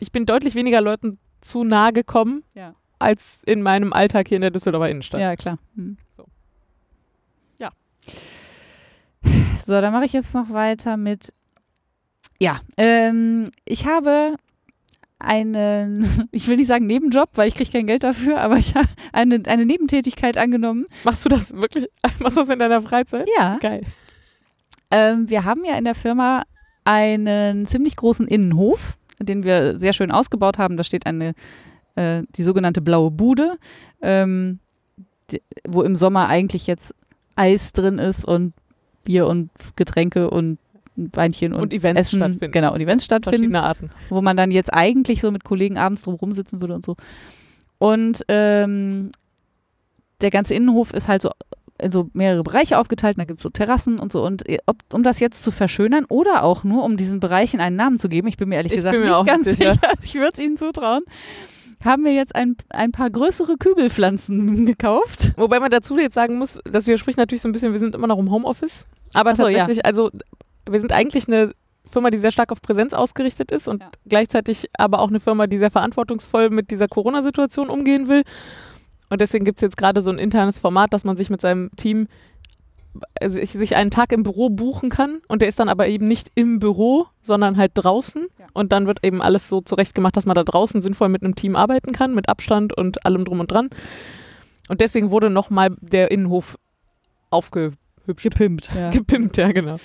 ich bin deutlich weniger Leuten zu nahe gekommen, ja. als in meinem Alltag hier in der Düsseldorfer Innenstadt. Ja, klar. Hm. So. Ja. So, dann mache ich jetzt noch weiter mit, ja, ähm, ich habe einen, ich will nicht sagen Nebenjob, weil ich kriege kein Geld dafür, aber ich habe eine, eine Nebentätigkeit angenommen. Machst du das wirklich? Machst du das in deiner Freizeit? Ja. Geil. Ähm, wir haben ja in der Firma einen ziemlich großen Innenhof, den wir sehr schön ausgebaut haben. Da steht eine, äh, die sogenannte blaue Bude, ähm, die, wo im Sommer eigentlich jetzt Eis drin ist und Bier und Getränke und Weinchen und, Und Events Essen, stattfinden. genau, und Events stattfinden Verschiedene Arten. wo man dann jetzt eigentlich so mit Kollegen abends drum rumsitzen würde und so. Und ähm, der ganze Innenhof ist halt so in so mehrere Bereiche aufgeteilt, und da gibt es so Terrassen und so. Und äh, ob, um das jetzt zu verschönern oder auch nur, um diesen Bereichen einen Namen zu geben, ich bin mir ehrlich Ich gesagt mir nicht auch ganz sicher, sicher. ich würde es Ihnen zutrauen, haben wir jetzt ein, ein paar größere Kübelpflanzen gekauft. Wobei man dazu jetzt sagen muss, das widerspricht natürlich so ein bisschen, wir sind immer noch im Homeoffice. Aber so, ja. tatsächlich, also wir sind eigentlich eine Firma, die sehr stark auf Präsenz ausgerichtet ist und Ja. gleichzeitig aber auch eine Firma, die sehr verantwortungsvoll mit dieser Corona-Situation umgehen will. Und deswegen gibt es jetzt gerade so ein internes Format, dass man sich mit seinem Team also ich, sich einen Tag im Büro buchen kann und der ist dann aber eben nicht im Büro, sondern halt draußen. Ja. Und dann wird eben alles so zurechtgemacht, dass man da draußen sinnvoll mit einem Team arbeiten kann, mit Abstand und allem drum und dran. Und deswegen wurde nochmal der Innenhof aufgehübscht. Gepimpt. Ja. Gepimpt, ja, genau.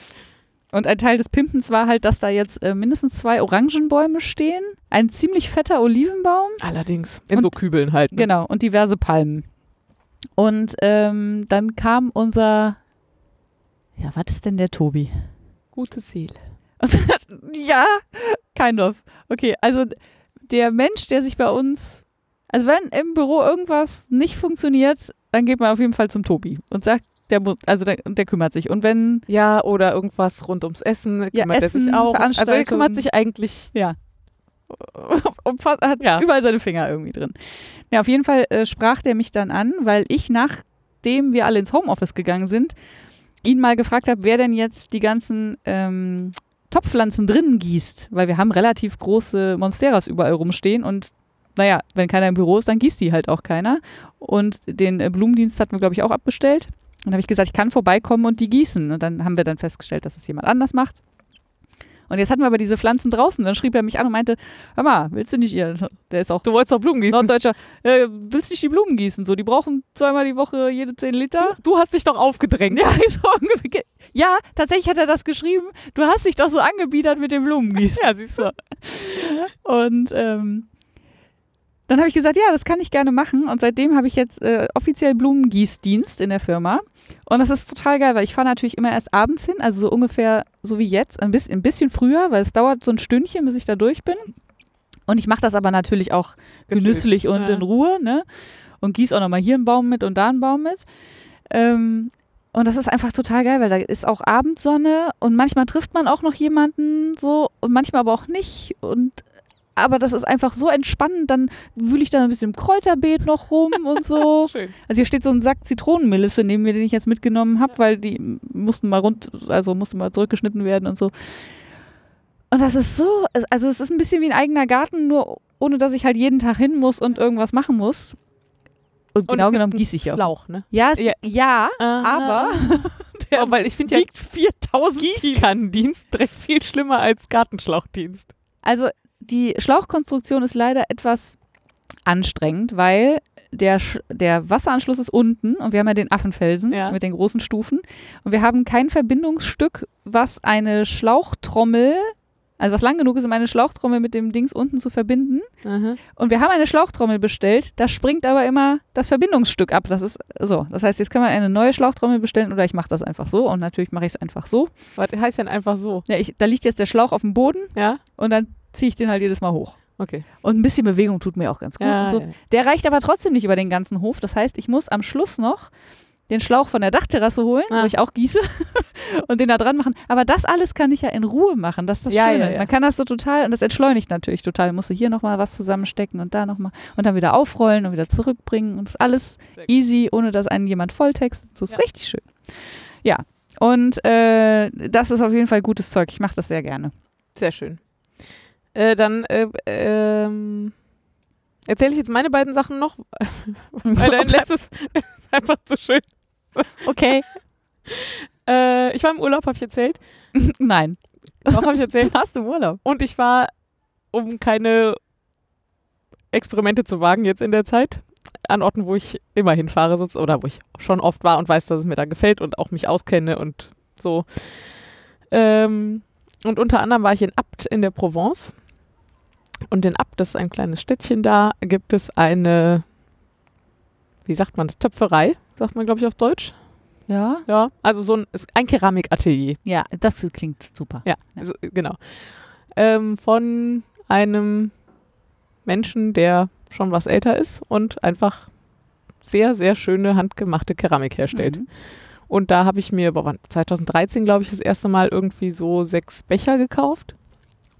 Und ein Teil des Pimpens war halt, dass da jetzt äh, mindestens zwei Orangenbäume stehen, ein ziemlich fetter Olivenbaum Allerdings. In Und- so Kübeln halt. Ne? Genau, und diverse Palmen. Und ähm, dann kam unser, ja, was ist denn der Tobi? Gute Seele. ja, kind of. Okay, also der Mensch, der sich bei uns, also wenn im Büro irgendwas nicht funktioniert, dann geht man auf jeden Fall zum Tobi und sagt, der also der, der kümmert sich. Und wenn, Ja, oder irgendwas rund ums Essen Ja, kümmert er sich Essen, auch. Also er Veranstaltungen. kümmert sich eigentlich ja, und fast- hat Ja. überall seine Finger irgendwie drin. Ja, auf jeden Fall äh, sprach der mich dann an, weil ich, nachdem wir alle ins Homeoffice gegangen sind, ihn mal gefragt habe, wer denn jetzt die ganzen ähm, Topfpflanzen drinnen gießt, weil wir haben relativ große Monsteras überall rumstehen und naja, wenn keiner im Büro ist, dann gießt die halt auch keiner. Und den äh, Blumendienst hatten wir, glaube ich, auch abbestellt. Und dann habe ich gesagt, ich kann vorbeikommen und die gießen. Und dann haben wir dann festgestellt, dass es jemand anders macht. Und jetzt hatten wir aber diese Pflanzen draußen. Dann schrieb er mich an und meinte, hör mal, willst du nicht ihr, der ist auch Du wolltest doch Blumen gießen. Norddeutscher, äh, willst du nicht die Blumen gießen? So, die brauchen zweimal die Woche jede 10 Liter. Du hast dich doch aufgedrängt. Ja, so ja, tatsächlich hat er das geschrieben. Du hast dich doch so angebiedert mit dem Blumengießen. Ja, siehst du. Und ähm, dann habe ich gesagt, ja, das kann ich gerne machen. Und seitdem habe ich jetzt äh, offiziell Blumengießdienst in der Firma. Und das ist total geil, weil ich fahre natürlich immer erst abends hin, also so ungefähr so wie jetzt, ein bisschen, ein bisschen früher, weil es dauert so ein Stündchen, bis ich da durch bin. Und ich mache das aber natürlich auch genüsslich und Ja. in Ruhe, ne? Und gieße auch nochmal hier einen Baum mit und da einen Baum mit. Ähm, und das ist einfach total geil, weil da ist auch Abendsonne und manchmal trifft man auch noch jemanden so und manchmal aber auch nicht. Und aber das ist einfach so entspannend. Dann wühle ich da ein bisschen im Kräuterbeet noch rum und so. Schön. Also hier steht so ein Sack Zitronenmelisse neben mir, den ich jetzt mitgenommen habe, weil die mussten mal rund, also mussten mal zurückgeschnitten werden und so. Und das ist so, also es ist ein bisschen wie ein eigener Garten, nur ohne dass ich halt jeden Tag hin muss und irgendwas machen muss. Und, Und genau genommen gieße ich auch. Schlauch, ne? Ja, es, Ja. ja, aber Ja, weil ich finde ja wiegt 4000 Kilo. Gießkannendienst direkt viel schlimmer als Gartenschlauchdienst. Also die Schlauchkonstruktion ist leider etwas anstrengend, weil der, der Wasseranschluss ist unten und wir haben ja den Affenfelsen Ja. mit den großen Stufen und wir haben kein Verbindungsstück, was eine Schlauchtrommel, also was lang genug ist, um eine Schlauchtrommel mit dem Dings unten zu verbinden. Und wir haben eine Schlauchtrommel bestellt, da springt aber immer das Verbindungsstück ab. Das ist so. Das heißt, jetzt kann man eine neue Schlauchtrommel bestellen oder ich mache das einfach so und natürlich mache ich es einfach so. Was heißt denn einfach so? Ja, ich, da liegt jetzt der Schlauch auf dem Boden Ja? und dann ziehe ich den halt jedes Mal hoch. Okay. Und ein bisschen Bewegung tut mir auch ganz gut. Ja, so. ja. Der reicht aber trotzdem nicht über den ganzen Hof. Das heißt, ich muss am Schluss noch den Schlauch von der Dachterrasse holen, Ah. wo ich auch gieße und den da dran machen. Aber das alles kann ich ja in Ruhe machen. Das ist das Ja, Schöne. ja. Man kann das so total und das entschleunigt natürlich total. Musst du hier nochmal was zusammenstecken und da nochmal und dann wieder aufrollen und wieder zurückbringen und das ist alles easy, ohne dass einen jemand volltextet. So ist richtig schön. Ja. Und äh, das ist auf jeden Fall gutes Zeug. Ich mache das sehr gerne. Sehr schön. Äh, dann äh, ähm, erzähle ich jetzt meine beiden Sachen noch, weil dein letztes ist einfach zu schön. okay. Äh, ich war im Urlaub, habe ich erzählt. Nein. Doch, habe ich erzählt. Warst du im Urlaub? Und ich war, um keine Experimente zu wagen jetzt in der Zeit. An Orten, wo ich immer hinfahre sonst, oder wo ich schon oft war und weiß, dass es mir da gefällt und auch mich auskenne und so. Ähm, und unter anderem war ich in Abt in der Provence. Und in Abt, das ist ein kleines Städtchen da, gibt es eine, wie sagt man das, Töpferei, sagt man, glaube ich, auf Deutsch. Ja. Ja, also so ein, ein Keramikatelier. Ja, das klingt super. Ja, also, genau. Ähm, von einem Menschen, der schon was älter ist und einfach sehr, sehr schöne handgemachte Keramik herstellt. Mhm. Und da habe ich mir, boah, wann- 2013 glaube ich, das erste Mal irgendwie so sechs Becher gekauft.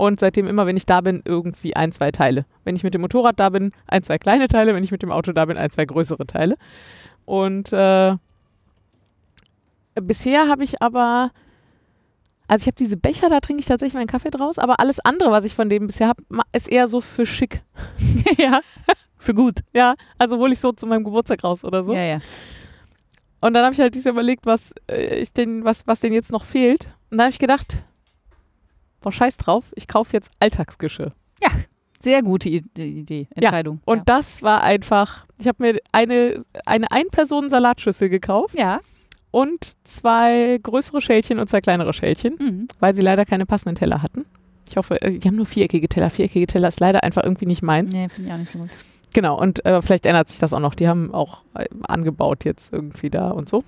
Und seitdem immer, wenn ich da bin, irgendwie ein, zwei Teile. Wenn ich mit dem Motorrad da bin, ein, zwei kleine Teile. Wenn ich mit dem Auto da bin, ein, zwei größere Teile. Und äh, bisher habe ich aber, also ich habe diese Becher, da trinke ich tatsächlich meinen Kaffee draus. Aber alles andere, was ich von dem bisher habe, ist eher so für schick. ja. Für gut. Ja, also hole ich so zu meinem Geburtstag raus oder so. Ja, ja. Und dann habe ich halt dieses Jahr überlegt, was, äh, ich den, was, was denn jetzt noch fehlt. Und dann habe ich gedacht, boah, scheiß drauf, ich kaufe jetzt Alltagsgeschirr. Sehr gute Idee, Entscheidung. Und das war einfach, ich habe mir eine, eine Ein-Personen-Salatschüssel gekauft ja. und zwei größere Schälchen und zwei kleinere Schälchen, ja. Mhm. weil sie leider keine passenden Teller hatten. Ich hoffe, äh, die haben nur viereckige Teller. Viereckige Teller ist leider einfach irgendwie nicht meins. Nee, finde ich auch nicht so gut. Genau, und äh, vielleicht ändert sich das auch noch. Die haben auch äh, angebaut jetzt irgendwie da und so.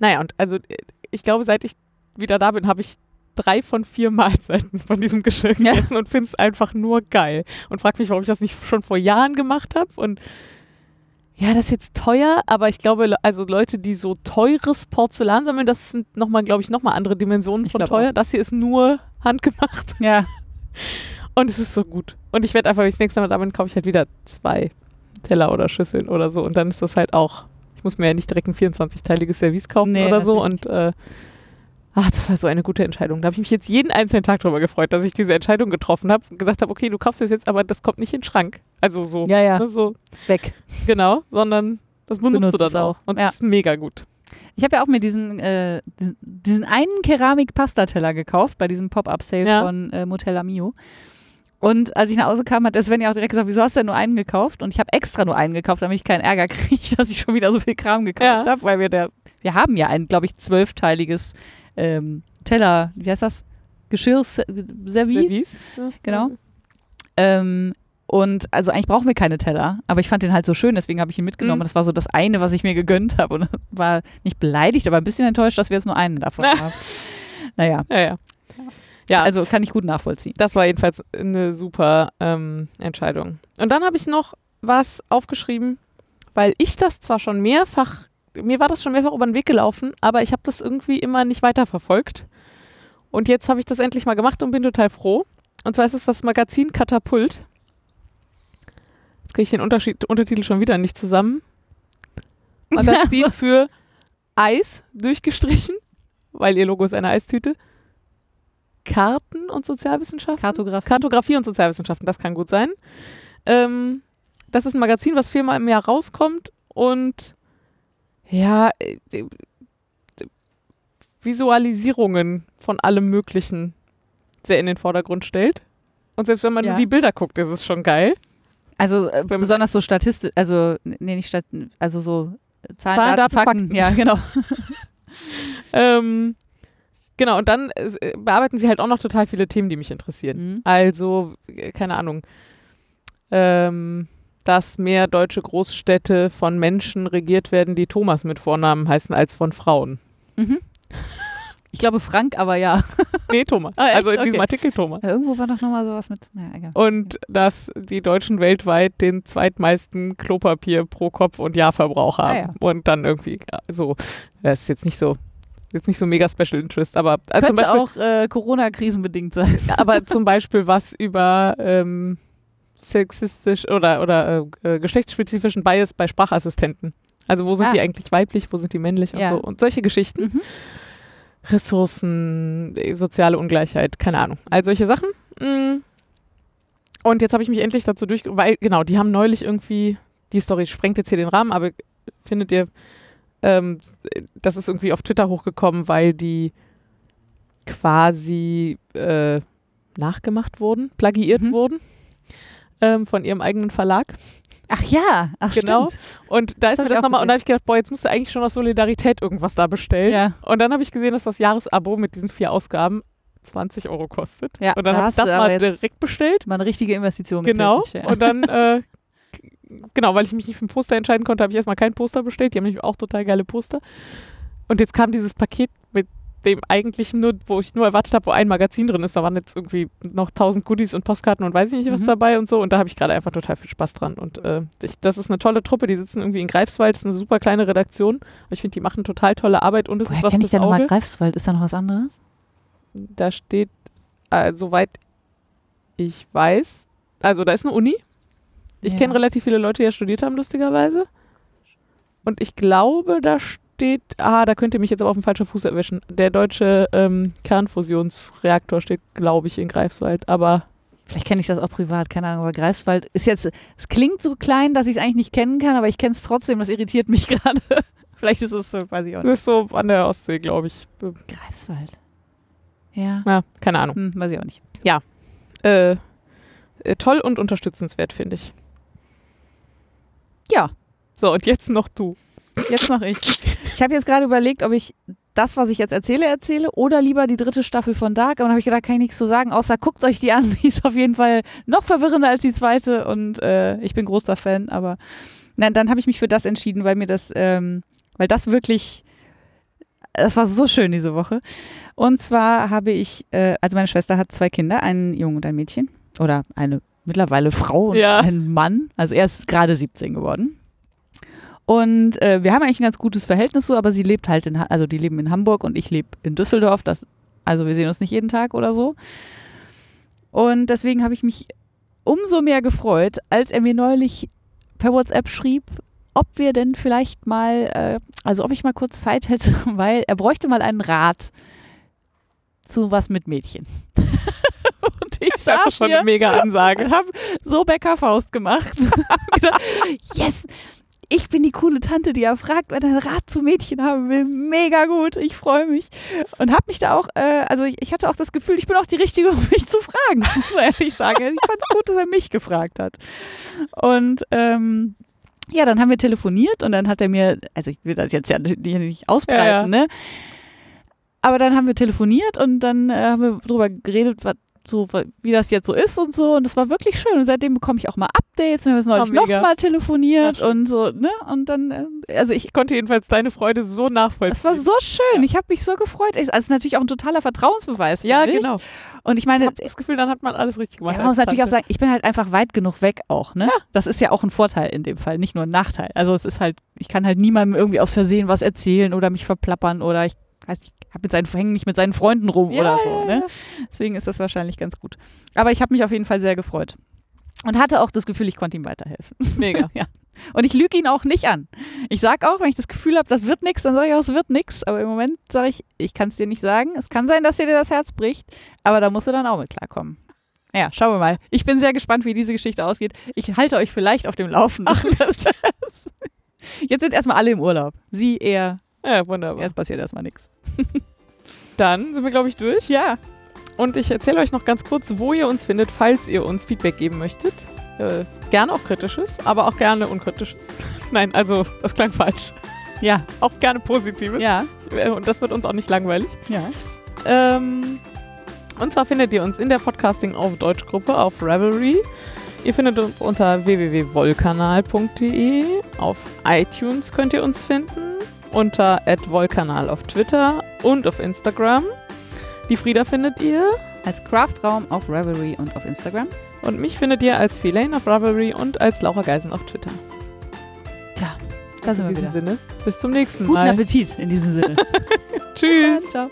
Naja, und also äh, ich glaube, seit ich wieder da bin, habe ich drei von vier Mahlzeiten von diesem Geschirr Ja. gegessen und finde es einfach nur geil. Und frage mich, warum ich das nicht schon vor Jahren gemacht habe. Und ja, das ist jetzt teuer, aber ich glaube, also Leute, die so teures Porzellan sammeln, das sind nochmal, glaube ich, nochmal andere Dimensionen Ich von teuer. Das hier ist nur handgemacht. Ja. Und es ist so gut. Und ich werde einfach, wenn ich das nächste Mal da bin, kaufe ich halt wieder zwei Teller oder Schüsseln oder so. Und dann ist das halt auch, ich muss mir ja nicht direkt ein 24-teiliges Service kaufen Nee, oder so. Und äh, ach, das war so eine gute Entscheidung. Da habe ich mich jetzt jeden einzelnen Tag darüber gefreut, dass ich diese Entscheidung getroffen habe und gesagt habe, okay, du kaufst es jetzt, aber das kommt nicht in den Schrank. Also so, Ja, ja. ne, so Weg. genau, sondern das benutzt Benutzt du dann auch. auch. Und Ja. das ist mega gut. Ich habe ja auch mir diesen, äh, diesen, einen Keramik-Pastateller gekauft bei diesem Pop-Up-Sale Ja. von äh, Motella Mio. Und als ich nach Hause kam, hat der Sven ja auch direkt gesagt, wieso hast du denn nur einen gekauft? Und ich habe extra nur einen gekauft, damit ich keinen Ärger kriege, dass ich schon wieder so viel Kram gekauft Ja. habe, weil wir der, wir haben ja ein, glaube ich, zwölfteiliges ähm, Teller, wie heißt das? Geschirrservice. Service. Ja. Genau. Ähm, und also eigentlich brauchen wir keine Teller, aber ich fand den halt so schön, deswegen habe ich ihn mitgenommen. Mhm. Und das war so das eine, was ich mir gegönnt habe. Und war nicht beleidigt, aber ein bisschen enttäuscht, dass wir jetzt nur einen davon haben. Naja, Ja, ja. Ja, also kann ich gut nachvollziehen. Das war jedenfalls eine super ähm, Entscheidung. Und dann habe ich noch was aufgeschrieben, weil ich das zwar schon mehrfach, mir war das schon mehrfach über den Weg gelaufen, aber ich habe das irgendwie immer nicht weiterverfolgt. Und jetzt habe ich das endlich mal gemacht und bin total froh. Und zwar ist es das Magazin Katapult. Jetzt kriege ich den Unterschied, Untertitel schon wieder nicht zusammen. Magazin für Eis durchgestrichen, weil ihr Logo ist eine Eistüte. Karten und Sozialwissenschaften. Kartografie. Kartografie und Sozialwissenschaften, das kann gut sein. Ähm, das ist ein Magazin, was viermal im Jahr rauskommt und ja, äh, äh, Visualisierungen von allem Möglichen sehr in den Vordergrund stellt. Und selbst wenn man Ja. nur die Bilder guckt, ist es schon geil. Also äh, besonders so statistisch, also nee, nicht Stat also so Zahlen, Zahlen, Daten, Daten, Fakten. Fakten. Ja, genau. Ähm, genau, und dann äh, bearbeiten sie halt auch noch total viele Themen, die mich interessieren. Mhm. Also, äh, keine Ahnung, ähm, dass mehr deutsche Großstädte von Menschen regiert werden, die Thomas mit Vornamen heißen, als von Frauen. Mhm. Ich glaube Frank, aber ja. Nee, Thomas. Ah, also in diesem Okay. Artikel Thomas. Irgendwo war doch nochmal sowas mit. Naja, egal. Und dass die Deutschen weltweit den zweitmeisten Klopapier pro Kopf und Jahr Verbrauch haben. Ah, ja. Und dann irgendwie so, das ist jetzt nicht so, jetzt nicht so mega Special Interest, aber also zum Könnte Beispiel, auch äh, Corona-krisenbedingt sein. aber zum Beispiel was über ähm, sexistisch oder, oder äh, äh, geschlechtsspezifischen Bias bei Sprachassistenten. Also wo sind Ah. die eigentlich weiblich, wo sind die männlich und Ja. so. Und solche Geschichten. Mhm. Ressourcen, äh, soziale Ungleichheit, keine Ahnung. All solche Sachen. Mm. Und jetzt habe ich mich endlich dazu durch, weil, genau, die haben neulich irgendwie, die Story sprengt jetzt hier den Rahmen, aber findet ihr, ähm, das ist irgendwie auf Twitter hochgekommen, weil die quasi äh, nachgemacht wurden, plagiiert Mhm. wurden. Ähm, von ihrem eigenen Verlag. Ach ja, ach Genau. stimmt. Und da ist mir das nochmal, und da habe ich gedacht, boah, jetzt musst du eigentlich schon aus Solidarität irgendwas da bestellen. Ja. Und dann habe ich gesehen, dass das Jahresabo mit diesen vier Ausgaben 20 Euro kostet. Ja, und dann da habe ich das mal direkt bestellt. Mal eine richtige Investition Genau. ja. Und dann, äh, genau, weil ich mich nicht für ein Poster entscheiden konnte, habe ich erstmal kein Poster bestellt. Die haben nämlich auch total geile Poster. Und jetzt kam dieses Paket dem eigentlichen, nur, wo ich nur erwartet habe, wo ein Magazin drin ist. Da waren jetzt irgendwie noch tausend Goodies und Postkarten und weiß ich nicht was Mhm. dabei und so. Und da habe ich gerade einfach total viel Spaß dran. Und äh, ich, das ist eine tolle Truppe. Die sitzen irgendwie in Greifswald. Das ist eine super kleine Redaktion. Aber ich finde, die machen total tolle Arbeit und es ist Woher was kenne ich denn nochmal. Greifswald? Ist da noch was anderes? Da steht, äh, soweit ich weiß, also da ist eine Uni. Ich Ja. kenne relativ viele Leute, die ja studiert haben, lustigerweise. Und ich glaube, da steht, ah, da könnt ihr mich jetzt aber auf den falschen Fuß erwischen. Der deutsche ähm, Kernfusionsreaktor steht, glaube ich, in Greifswald. Aber Vielleicht kenne ich das auch privat, keine Ahnung, aber Greifswald ist jetzt, es klingt so klein, dass ich es eigentlich nicht kennen kann, aber ich kenne es trotzdem, das irritiert mich gerade. Vielleicht ist es so, weiß ich auch das nicht. ist so an der Ostsee, glaube ich. Greifswald. Ja. Ja, keine Ahnung. Hm, weiß ich auch nicht. Äh, äh, toll und unterstützenswert, finde ich. Ja, So, und jetzt noch du. Jetzt mache ich. Ich habe jetzt gerade überlegt, ob ich das, was ich jetzt erzähle, erzähle oder lieber die dritte Staffel von Dark. Aber dann habe ich gedacht, kann ich nichts zu sagen, außer guckt euch die an. Die ist auf jeden Fall noch verwirrender als die zweite und äh, ich bin großer Fan. Aber nein, dann habe ich mich für das entschieden, weil mir das, ähm, weil das wirklich, das war so schön diese Woche. Und zwar habe ich, äh, also meine Schwester hat zwei Kinder, einen Jungen und ein Mädchen. Oder eine mittlerweile Frau und Ja. einen Mann. Also er ist gerade 17 geworden. Und äh, wir haben eigentlich ein ganz gutes Verhältnis so, aber sie lebt halt in, also die leben in Hamburg und ich lebe in Düsseldorf. Das, also wir sehen uns nicht jeden Tag oder so. Und deswegen habe ich mich umso mehr gefreut, als er mir neulich per WhatsApp schrieb, ob wir denn vielleicht mal, äh, also ob ich mal kurz Zeit hätte, weil er bräuchte mal einen Rat zu was mit Mädchen. und ich Das ist einfach saß schon hier eine mega Ansage. und habe so Bäckerfaust gemacht. Hab yes, ich bin die coole Tante, die er fragt, wenn er einen Rat zu Mädchen haben will. Mega gut, ich freue mich. Und habe mich da auch, äh, also ich, ich hatte auch das Gefühl, ich bin auch die Richtige, um mich zu fragen, muss ich ehrlich sagen. Ich fand es gut, dass er mich gefragt hat. Und ähm, ja, dann haben wir telefoniert und dann hat er mir, also ich will das jetzt ja nicht ausbreiten, Ja, ja. ne? Aber dann haben wir telefoniert und dann äh, haben wir drüber geredet, was so, wie das jetzt so ist und so. Und das war wirklich schön. Und seitdem bekomme ich auch mal Updates. Wir haben jetzt neulich Oh, nochmal telefoniert Ja, und so, ne? Und dann, äh, also ich, Ich konnte jedenfalls deine Freude so nachvollziehen. es war so schön. Ich habe mich so gefreut. Also es ist natürlich auch ein totaler Vertrauensbeweis. ja, finde ich. genau. Und ich Ich meine, habe das Gefühl, dann hat man alles richtig gemacht. ja, man muss als natürlich auch Tante. sagen, ich bin halt einfach weit genug weg auch, ne? Das ist ja auch ein Vorteil in dem Fall, nicht nur ein Nachteil. Also es ist halt, ich kann halt niemandem irgendwie aus Versehen was erzählen oder mich verplappern oder ich weiß nicht, hab mit seinen, hängen nicht mit seinen Freunden rum Ja, oder so, ja, ne? Deswegen ist das wahrscheinlich ganz gut. Aber ich habe mich auf jeden Fall sehr gefreut. Und hatte auch das Gefühl, ich konnte ihm weiterhelfen. Mega. Und ich lüge ihn auch nicht an. Ich sage auch, wenn ich das Gefühl habe, das wird nichts, dann sage ich auch, es wird nichts. Aber im Moment sage ich, ich kann es dir nicht sagen. Es kann sein, dass dir das Herz bricht, aber da musst du dann auch mit klarkommen. Ja, schauen wir mal. Ich bin sehr gespannt, wie diese Geschichte ausgeht. Ich halte euch vielleicht auf dem Laufenden. Jetzt sind erstmal alle im Urlaub. Sie eher, Ja, wunderbar. jetzt passiert erstmal nichts. Dann sind wir, glaube ich, durch. Ja. Und ich erzähle euch noch ganz kurz, wo ihr uns findet, falls ihr uns Feedback geben möchtet. Äh, gerne auch kritisches, aber auch gerne unkritisches. Nein, also das klang falsch. Ja, Auch gerne positives. ja, Äh, Und das wird uns auch nicht langweilig. ja. Ähm, und zwar findet ihr uns in der Podcasting auf Deutschgruppe auf Ravelry. Ihr findet uns unter www.wollkanal.de. Auf iTunes könnt ihr uns finden. Unter @wollkanal auf Twitter und auf Instagram. Die Frieda findet ihr. Als Craftraum auf Revelry und auf Instagram. Und mich findet ihr als Feline auf Ravelry und als Laura Geisen auf Twitter. Tja, da sind In wir diesem wieder. Sinne, bis zum nächsten Guten Mal. Appetit in diesem Sinne. Tschüss. Ciao.